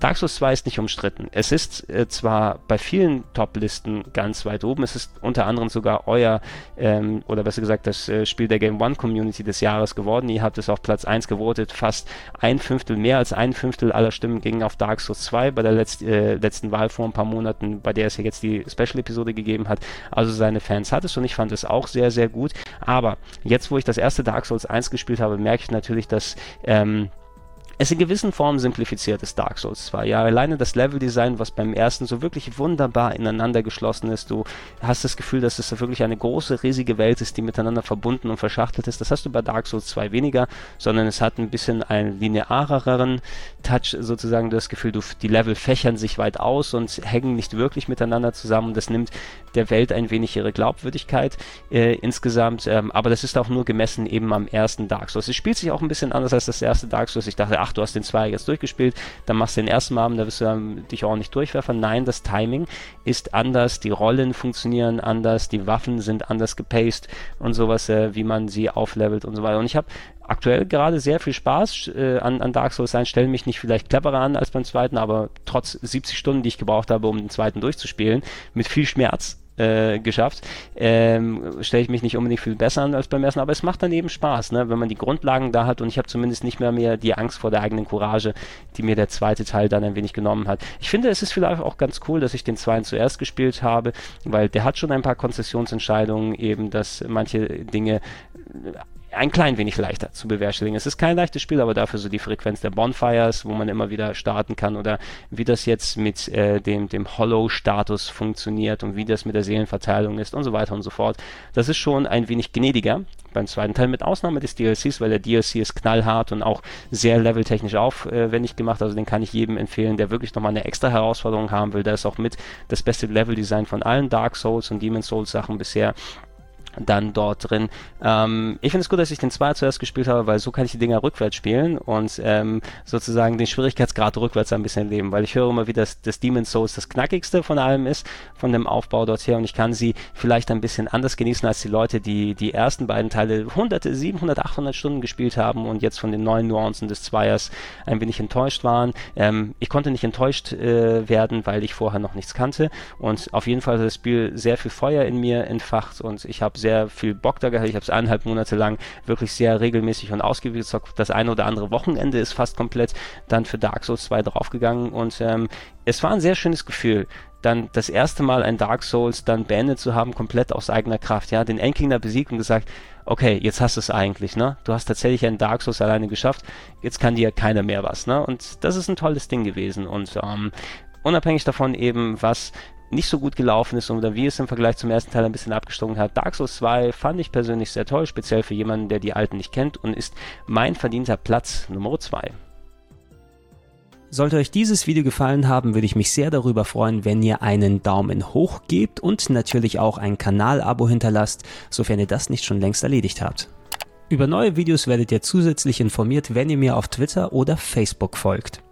Dark Souls 2 ist nicht umstritten. Es ist äh, zwar bei vielen Top-Listen ganz weit oben, es ist unter anderem sogar euer, ähm, oder besser gesagt, das äh, Spiel der Game One Community des Jahres geworden. Ihr habt es auf Platz 1 gewotet, fast ein Fünftel, mehr als ein Fünftel aller Stimmen gingen auf Dark Souls 2 bei der letzt, äh, letzten Wahl vor ein paar Monaten, bei der es ja jetzt die Special-Episode gegeben hat. Also seine Fans hat es und ich fand es auch sehr, sehr gut. Aber jetzt, wo ich das erste Dark Souls 1 gespielt habe, merke ich natürlich, dass ähm, es in gewissen Formen simplifiziert ist Dark Souls 2. Ja, alleine das Leveldesign, was beim ersten so wirklich wunderbar ineinander geschlossen ist. Du hast das Gefühl, dass es wirklich eine große, riesige Welt ist, die miteinander verbunden und verschachtelt ist. Das hast du bei Dark Souls 2 weniger, sondern es hat ein bisschen einen lineareren Touch, sozusagen das Gefühl, du, die Level fächern sich weit aus und hängen nicht wirklich miteinander zusammen. Das nimmt der Welt ein wenig ihre Glaubwürdigkeit äh, insgesamt. Ähm, aber das ist auch nur gemessen eben am ersten Dark Souls. Es spielt sich auch ein bisschen anders als das erste Dark Souls. Ich dachte, ach, du hast den Zweier jetzt durchgespielt, dann machst du den ersten Mal, da wirst du ähm, dich auch nicht durchwerfen. Nein, das Timing ist anders, die Rollen funktionieren anders, die Waffen sind anders gepaced und sowas, äh, wie man sie auflevelt und so weiter. Und ich habe aktuell gerade sehr viel Spaß äh, an, an Dark Souls sein, stellen mich nicht vielleicht cleverer an als beim zweiten, aber trotz 70 Stunden, die ich gebraucht habe, um den zweiten durchzuspielen, mit viel Schmerz äh, geschafft. Ähm, Stelle ich mich nicht unbedingt viel besser an als beim ersten, aber es macht dann eben Spaß, ne? wenn man die Grundlagen da hat und ich habe zumindest nicht mehr mehr die Angst vor der eigenen Courage, die mir der zweite Teil dann ein wenig genommen hat. Ich finde, es ist vielleicht auch ganz cool, dass ich den zweiten zuerst gespielt habe, weil der hat schon ein paar Konzessionsentscheidungen, eben, dass manche Dinge ein klein wenig leichter zu bewerkstelligen. Es ist kein leichtes Spiel, aber dafür so die Frequenz der Bonfires, wo man immer wieder starten kann oder wie das jetzt mit äh, dem, dem Hollow-Status funktioniert und wie das mit der Seelenverteilung ist und so weiter und so fort. Das ist schon ein wenig gnädiger beim zweiten Teil, mit Ausnahme des DLCs, weil der DLC ist knallhart und auch sehr leveltechnisch aufwendig gemacht. Also den kann ich jedem empfehlen, der wirklich nochmal eine extra Herausforderung haben will. Da ist auch mit das beste Leveldesign von allen Dark Souls und Demon Souls Sachen bisher dann dort drin. Ähm, ich finde es gut, dass ich den 2 zuerst gespielt habe, weil so kann ich die Dinger rückwärts spielen und ähm, sozusagen den Schwierigkeitsgrad rückwärts ein bisschen leben, weil ich höre immer wieder, dass das Demon's Souls das knackigste von allem ist, von dem Aufbau dort her und ich kann sie vielleicht ein bisschen anders genießen als die Leute, die die ersten beiden Teile hunderte, 700, 800 Stunden gespielt haben und jetzt von den neuen Nuancen des Zweiers ein wenig enttäuscht waren. Ähm, ich konnte nicht enttäuscht äh, werden, weil ich vorher noch nichts kannte und auf jeden Fall hat das Spiel sehr viel Feuer in mir entfacht und ich habe sehr viel Bock da gehabt. Ich habe es eineinhalb Monate lang wirklich sehr regelmäßig und gezockt. Das eine oder andere Wochenende ist fast komplett dann für Dark Souls 2 draufgegangen und ähm, es war ein sehr schönes Gefühl dann das erste Mal ein Dark Souls dann beendet zu haben, komplett aus eigener Kraft, ja, den Endgegner besiegt und gesagt, okay, jetzt hast du es eigentlich, ne? Du hast tatsächlich einen Dark Souls alleine geschafft, jetzt kann dir keiner mehr was, ne? Und das ist ein tolles Ding gewesen und ähm, unabhängig davon eben, was nicht so gut gelaufen ist oder wie es im Vergleich zum ersten Teil ein bisschen abgestochen hat. Dark Souls 2 fand ich persönlich sehr toll, speziell für jemanden, der die alten nicht kennt und ist mein verdienter Platz Nummer 2. Sollte euch dieses Video gefallen haben, würde ich mich sehr darüber freuen, wenn ihr einen Daumen hoch gebt und natürlich auch ein Kanalabo hinterlasst, sofern ihr das nicht schon längst erledigt habt. Über neue Videos werdet ihr zusätzlich informiert, wenn ihr mir auf Twitter oder Facebook folgt.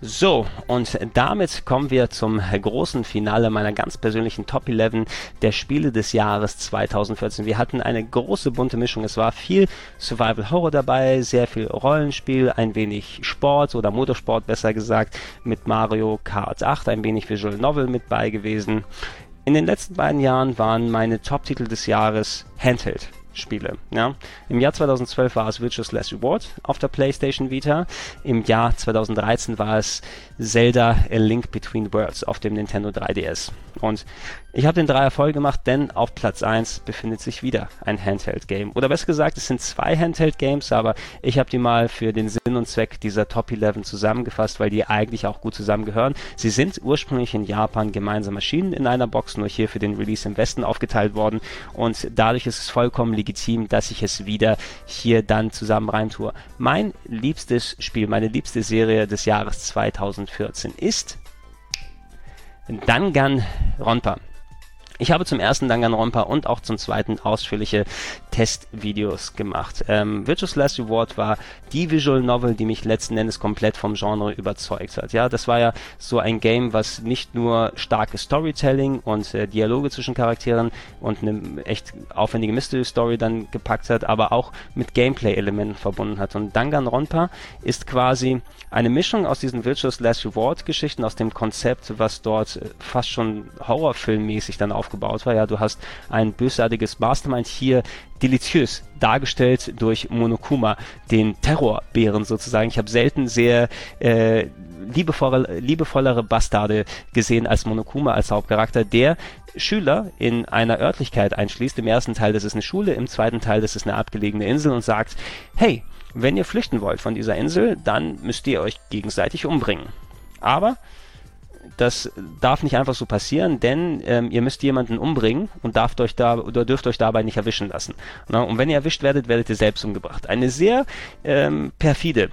So, und damit kommen wir zum großen Finale meiner ganz persönlichen Top 11 der Spiele des Jahres 2014. Wir hatten eine große bunte Mischung. Es war viel Survival Horror dabei, sehr viel Rollenspiel, ein wenig Sport oder Motorsport besser gesagt mit Mario Kart 8, ein wenig Visual Novel mit bei gewesen. In den letzten beiden Jahren waren meine Top-Titel des Jahres Handheld. Spiele. Ja. Im Jahr 2012 war es Virtuous Last Reward auf der PlayStation Vita. Im Jahr 2013 war es Zelda A Link Between Worlds auf dem Nintendo 3DS. Und ich habe den Dreier voll gemacht, denn auf Platz 1 befindet sich wieder ein Handheld-Game. Oder besser gesagt, es sind zwei Handheld-Games, aber ich habe die mal für den Sinn und Zweck dieser Top 11 zusammengefasst, weil die eigentlich auch gut zusammengehören. Sie sind ursprünglich in Japan gemeinsam erschienen in einer Box, nur hier für den Release im Westen aufgeteilt worden. Und dadurch ist es vollkommen legitim, dass ich es wieder hier dann zusammen reintue. Mein liebstes Spiel, meine liebste Serie des Jahres 2014 ist Danganronpa. Ich habe zum ersten Danganronpa und auch zum zweiten ausführliche Testvideos gemacht. Ähm, Virtuous Last Reward war die Visual Novel, die mich letzten Endes komplett vom Genre überzeugt hat. Ja, das war ja so ein Game, was nicht nur starke Storytelling und äh, Dialoge zwischen Charakteren und eine echt aufwendige Mystery Story dann gepackt hat, aber auch mit Gameplay-Elementen verbunden hat. Und Danganronpa ist quasi eine Mischung aus diesen Virtuous Last Reward Geschichten, aus dem Konzept, was dort äh, fast schon Horrorfilmmäßig dann aufgebaut war. Ja, du hast ein bösartiges Mastermind hier deliziös dargestellt durch Monokuma, den Terrorbären sozusagen. Ich habe selten sehr äh, liebevolle, liebevollere Bastarde gesehen als Monokuma als Hauptcharakter, der Schüler in einer Örtlichkeit einschließt. Im ersten Teil, das ist eine Schule, im zweiten Teil, das ist eine abgelegene Insel und sagt, hey, wenn ihr flüchten wollt von dieser Insel, dann müsst ihr euch gegenseitig umbringen. Aber das darf nicht einfach so passieren, denn ähm, ihr müsst jemanden umbringen und darf euch da oder dürft euch dabei nicht erwischen lassen. Na, und wenn ihr erwischt werdet, werdet ihr selbst umgebracht. Eine sehr ähm, perfide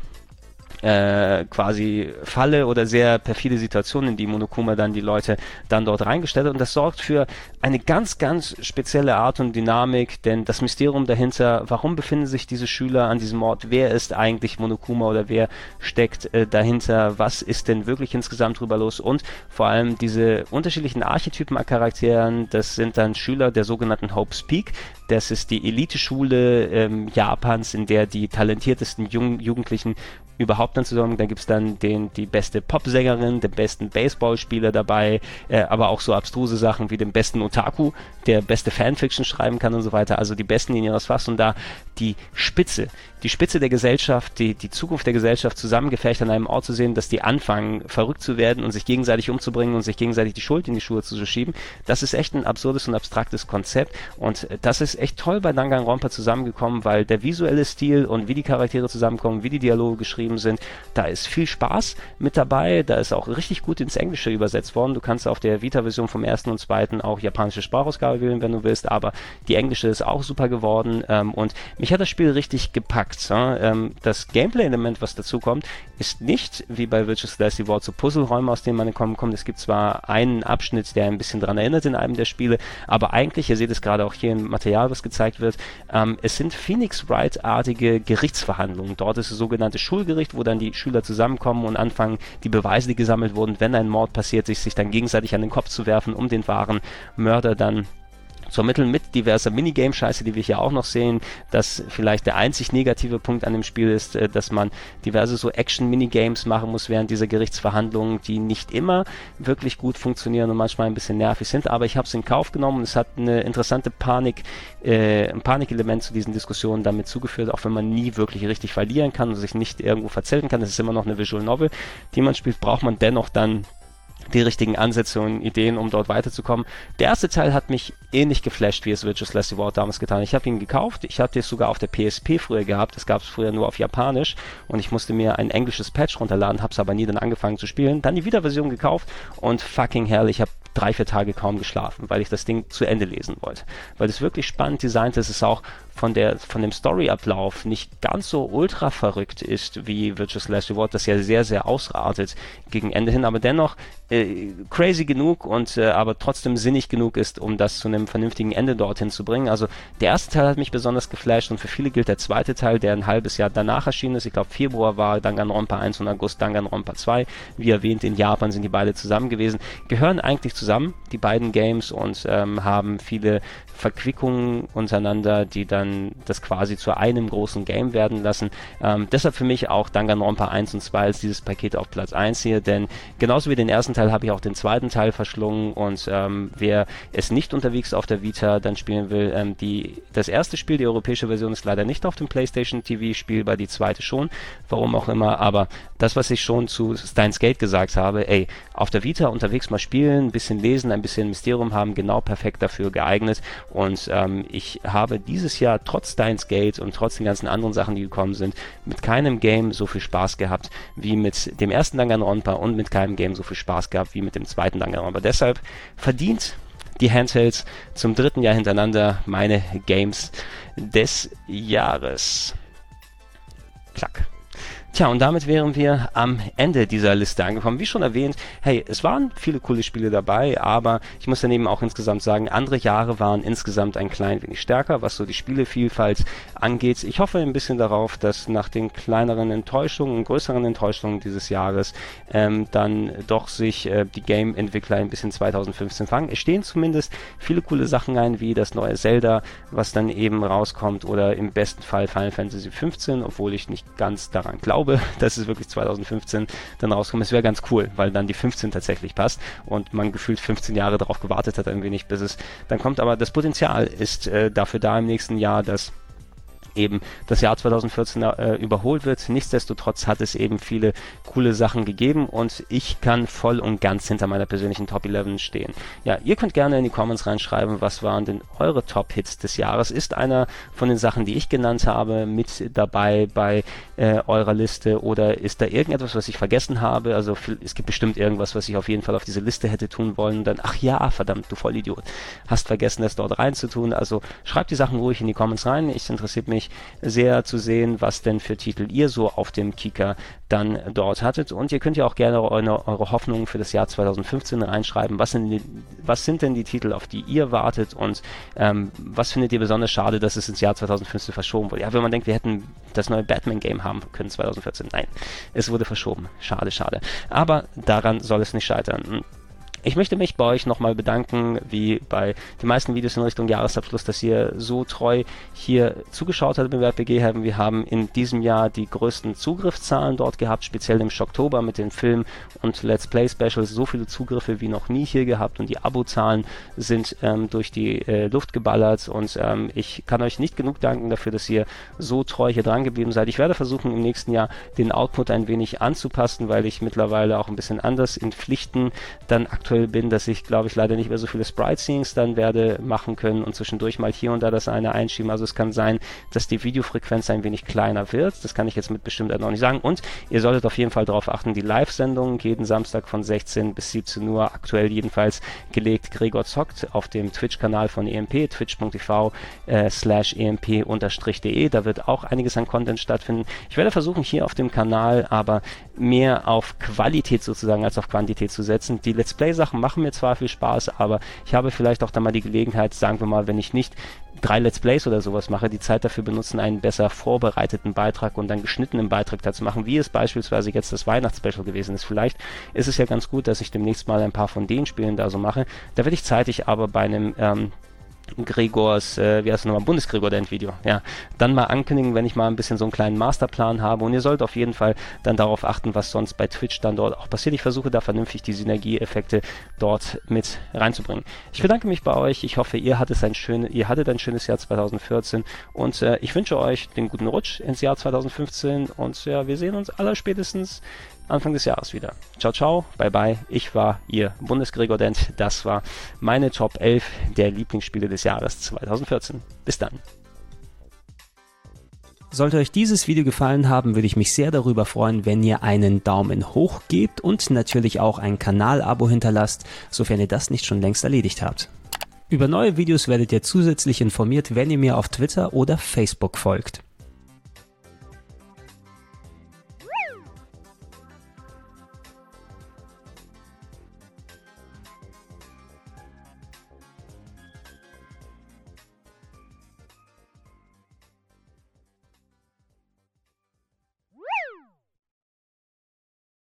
äh, quasi Falle oder sehr perfide Situation, in die Monokuma dann die Leute dann dort reingestellt hat. Und das sorgt für eine ganz, ganz spezielle Art und Dynamik, denn das Mysterium dahinter, warum befinden sich diese Schüler an diesem Ort, wer ist eigentlich Monokuma oder wer steckt äh, dahinter, was ist denn wirklich insgesamt drüber los? Und vor allem diese unterschiedlichen Archetypen an Charakteren, das sind dann Schüler der sogenannten Hope's Peak, das ist die Elite-Schule ähm, Japans, in der die talentiertesten Jung Jugendlichen überhaupt dann zusammen. Da gibt es dann den, die beste Popsängerin, den besten Baseballspieler dabei, äh, aber auch so abstruse Sachen wie den besten Otaku, der beste Fanfiction schreiben kann und so weiter. Also die besten in ihres Fachs und da die Spitze, die Spitze der Gesellschaft, die, die Zukunft der Gesellschaft zusammengefecht an einem Ort zu sehen, dass die anfangen, verrückt zu werden und sich gegenseitig umzubringen und sich gegenseitig die Schuld in die Schuhe zu schieben. Das ist echt ein absurdes und abstraktes Konzept und das ist echt toll bei Danganronpa zusammengekommen, weil der visuelle Stil und wie die Charaktere zusammenkommen, wie die Dialoge geschrieben sind, da ist viel Spaß mit dabei, da ist auch richtig gut ins Englische übersetzt worden. Du kannst auf der Vita-Version vom ersten und zweiten auch japanische Sprachausgabe wählen, wenn du willst, aber die englische ist auch super geworden ähm, und mich hat das Spiel richtig gepackt. Ja? Ähm, das Gameplay-Element, was dazu kommt, ist nicht wie bei Virtual Slice World so Puzzleräume, aus denen man kommen kommt. Es gibt zwar einen Abschnitt, der ein bisschen daran erinnert in einem der Spiele, aber eigentlich, ihr seht es gerade auch hier im Material, was gezeigt wird, ähm, es sind Phoenix Wright-artige Gerichtsverhandlungen. Dort ist das sogenannte Schulgericht, wo dann die Schüler zusammenkommen und anfangen, die Beweise, die gesammelt wurden, wenn ein Mord passiert, sich, sich dann gegenseitig an den Kopf zu werfen, um den wahren Mörder dann zu ermitteln mit diverser Minigame-Scheiße, die wir hier auch noch sehen, dass vielleicht der einzig negative Punkt an dem Spiel ist, äh, dass man diverse so Action-Minigames machen muss während dieser Gerichtsverhandlungen, die nicht immer wirklich gut funktionieren und manchmal ein bisschen nervig sind, aber ich habe es in Kauf genommen. Und es hat eine interessante Panik, äh, ein Panikelement zu diesen Diskussionen damit zugeführt, auch wenn man nie wirklich richtig verlieren kann und sich nicht irgendwo verzelten kann, das ist immer noch eine Visual Novel, die man spielt, braucht man dennoch dann die richtigen Ansätze und Ideen, um dort weiterzukommen. Der erste Teil hat mich ähnlich geflasht, wie es Virtuous Last Reward damals getan. Ich habe ihn gekauft, ich hatte es sogar auf der PSP früher gehabt, das gab es früher nur auf Japanisch und ich musste mir ein englisches Patch runterladen, habe es aber nie dann angefangen zu spielen. Dann die Wiederversion gekauft und fucking hell, ich habe drei, vier Tage kaum geschlafen, weil ich das Ding zu Ende lesen wollte. Weil es wirklich spannend designt ist, es auch von der von dem Storyablauf nicht ganz so ultra verrückt ist wie Virtuous Last Reward, das ja sehr, sehr ausartet gegen Ende hin, aber dennoch äh, crazy genug und äh, aber trotzdem sinnig genug ist, um das zu einem vernünftigen Ende dorthin zu bringen. Also der erste Teil hat mich besonders geflasht und für viele gilt der zweite Teil, der ein halbes Jahr danach erschienen ist. Ich glaube Februar war Danganronpa 1 und August Danganronpa 2. Wie erwähnt, in Japan sind die beide zusammen gewesen. Gehören eigentlich zusammen, die beiden Games und ähm, haben viele Verquickungen untereinander, die dann das quasi zu einem großen Game werden lassen. Ähm, deshalb für mich auch Danganronpa 1 und 2 als dieses Paket auf Platz 1 hier, denn genauso wie den ersten Teil habe ich auch den zweiten Teil verschlungen und ähm, wer es nicht unterwegs auf der Vita dann spielen will, ähm, die, das erste Spiel, die europäische Version ist leider nicht auf dem PlayStation TV spielbar, die zweite schon, warum auch immer, aber das, was ich schon zu Steins Gate gesagt habe, ey, auf der Vita unterwegs mal spielen, ein bisschen lesen, ein bisschen Mysterium haben, genau perfekt dafür geeignet und ähm, ich habe dieses Jahr trotz Steins Gate und trotz den ganzen anderen Sachen, die gekommen sind, mit keinem Game so viel Spaß gehabt wie mit dem ersten Danganronpa und mit keinem Game so viel Spaß gehabt wie mit dem zweiten Danganronpa. Deshalb verdient die Handhelds zum dritten Jahr hintereinander meine Games des Jahres. Klack. Tja, und damit wären wir am Ende dieser Liste angekommen. Wie schon erwähnt, hey, es waren viele coole Spiele dabei, aber ich muss daneben auch insgesamt sagen, andere Jahre waren insgesamt ein klein wenig stärker, was so die Spielevielfalt angeht. Ich hoffe ein bisschen darauf, dass nach den kleineren Enttäuschungen, größeren Enttäuschungen dieses Jahres ähm, dann doch sich äh, die Game-Entwickler ein bisschen 2015 fangen. Es stehen zumindest viele coole Sachen ein, wie das neue Zelda, was dann eben rauskommt, oder im besten Fall Final Fantasy 15, obwohl ich nicht ganz daran glaube glaube, dass es wirklich 2015 dann rauskommt. Es wäre ganz cool, weil dann die 15 tatsächlich passt und man gefühlt 15 Jahre darauf gewartet hat, ein wenig, bis es dann kommt. Aber das Potenzial ist äh, dafür da im nächsten Jahr, dass eben das Jahr 2014 äh, überholt wird. Nichtsdestotrotz hat es eben viele coole Sachen gegeben und ich kann voll und ganz hinter meiner persönlichen Top 11 stehen. Ja, ihr könnt gerne in die Comments reinschreiben, was waren denn eure Top Hits des Jahres? Ist einer von den Sachen, die ich genannt habe, mit dabei bei äh, eurer Liste oder ist da irgendetwas, was ich vergessen habe? Also es gibt bestimmt irgendwas, was ich auf jeden Fall auf diese Liste hätte tun wollen. Dann, ach ja, verdammt, du Vollidiot, hast vergessen, das dort reinzutun. Also schreibt die Sachen ruhig in die Comments rein. Ich interessiert mich sehr zu sehen, was denn für Titel ihr so auf dem Kika dann dort hattet. Und ihr könnt ja auch gerne eure, eure Hoffnungen für das Jahr 2015 reinschreiben. Was sind, was sind denn die Titel, auf die ihr wartet und ähm, was findet ihr besonders schade, dass es ins Jahr 2015 verschoben wurde? Ja, wenn man denkt, wir hätten das neue Batman-Game haben können 2014. Nein, es wurde verschoben. Schade, schade. Aber daran soll es nicht scheitern. Ich möchte mich bei euch nochmal bedanken, wie bei den meisten Videos in Richtung Jahresabschluss, dass ihr so treu hier zugeschaut habt im RPG haben. Wir haben in diesem Jahr die größten Zugriffszahlen dort gehabt, speziell im Schocktober mit den Film- und Let's Play Specials. So viele Zugriffe wie noch nie hier gehabt und die Abozahlen sind ähm, durch die äh, Luft geballert und ähm, ich kann euch nicht genug danken dafür, dass ihr so treu hier dran geblieben seid. Ich werde versuchen, im nächsten Jahr den Output ein wenig anzupassen, weil ich mittlerweile auch ein bisschen anders in Pflichten dann aktuell bin, dass ich, glaube ich, leider nicht mehr so viele Sprite-Scenes dann werde machen können und zwischendurch mal hier und da das eine einschieben. Also es kann sein, dass die Videofrequenz ein wenig kleiner wird. Das kann ich jetzt mit Bestimmtheit noch nicht sagen. Und ihr solltet auf jeden Fall darauf achten, die Live-Sendung jeden Samstag von 16 bis 17 Uhr, aktuell jedenfalls gelegt, Gregor zockt auf dem Twitch-Kanal von EMP, twitch.tv äh, slash emp-de. Da wird auch einiges an Content stattfinden. Ich werde versuchen, hier auf dem Kanal aber mehr auf Qualität sozusagen als auf Quantität zu setzen. Die Let's Play-Sachen machen mir zwar viel Spaß, aber ich habe vielleicht auch dann mal die Gelegenheit, sagen wir mal, wenn ich nicht drei Let's Plays oder sowas mache, die Zeit dafür benutzen, einen besser vorbereiteten Beitrag und einen geschnittenen Beitrag dazu machen, wie es beispielsweise jetzt das Weihnachtsspecial gewesen ist. Vielleicht ist es ja ganz gut, dass ich demnächst mal ein paar von den Spielen da so mache. Da werde ich zeitig aber bei einem ähm, Gregors, äh, wie heißt es nochmal, Bundesgregor Dent Video, ja, dann mal ankündigen, wenn ich mal ein bisschen so einen kleinen Masterplan habe. Und ihr sollt auf jeden Fall dann darauf achten, was sonst bei Twitch dann dort auch passiert. Ich versuche da vernünftig die Synergieeffekte dort mit reinzubringen. Ich bedanke mich bei euch, ich hoffe, ihr hattet ein, schön, ihr hattet ein schönes Jahr 2014 und äh, ich wünsche euch den guten Rutsch ins Jahr 2015 und ja, wir sehen uns aller spätestens Anfang des Jahres wieder. Ciao, ciao, bye bye. Ich war Ihr Bundesgregor Dent. Das war meine Top 11 der Lieblingsspiele des Jahres 2014. Bis dann. Sollte euch dieses Video gefallen haben, würde ich mich sehr darüber freuen, wenn ihr einen Daumen hoch gebt und natürlich auch ein Kanalabo hinterlasst, sofern ihr das nicht schon längst erledigt habt. Über neue Videos werdet ihr zusätzlich informiert, wenn ihr mir auf Twitter oder Facebook folgt.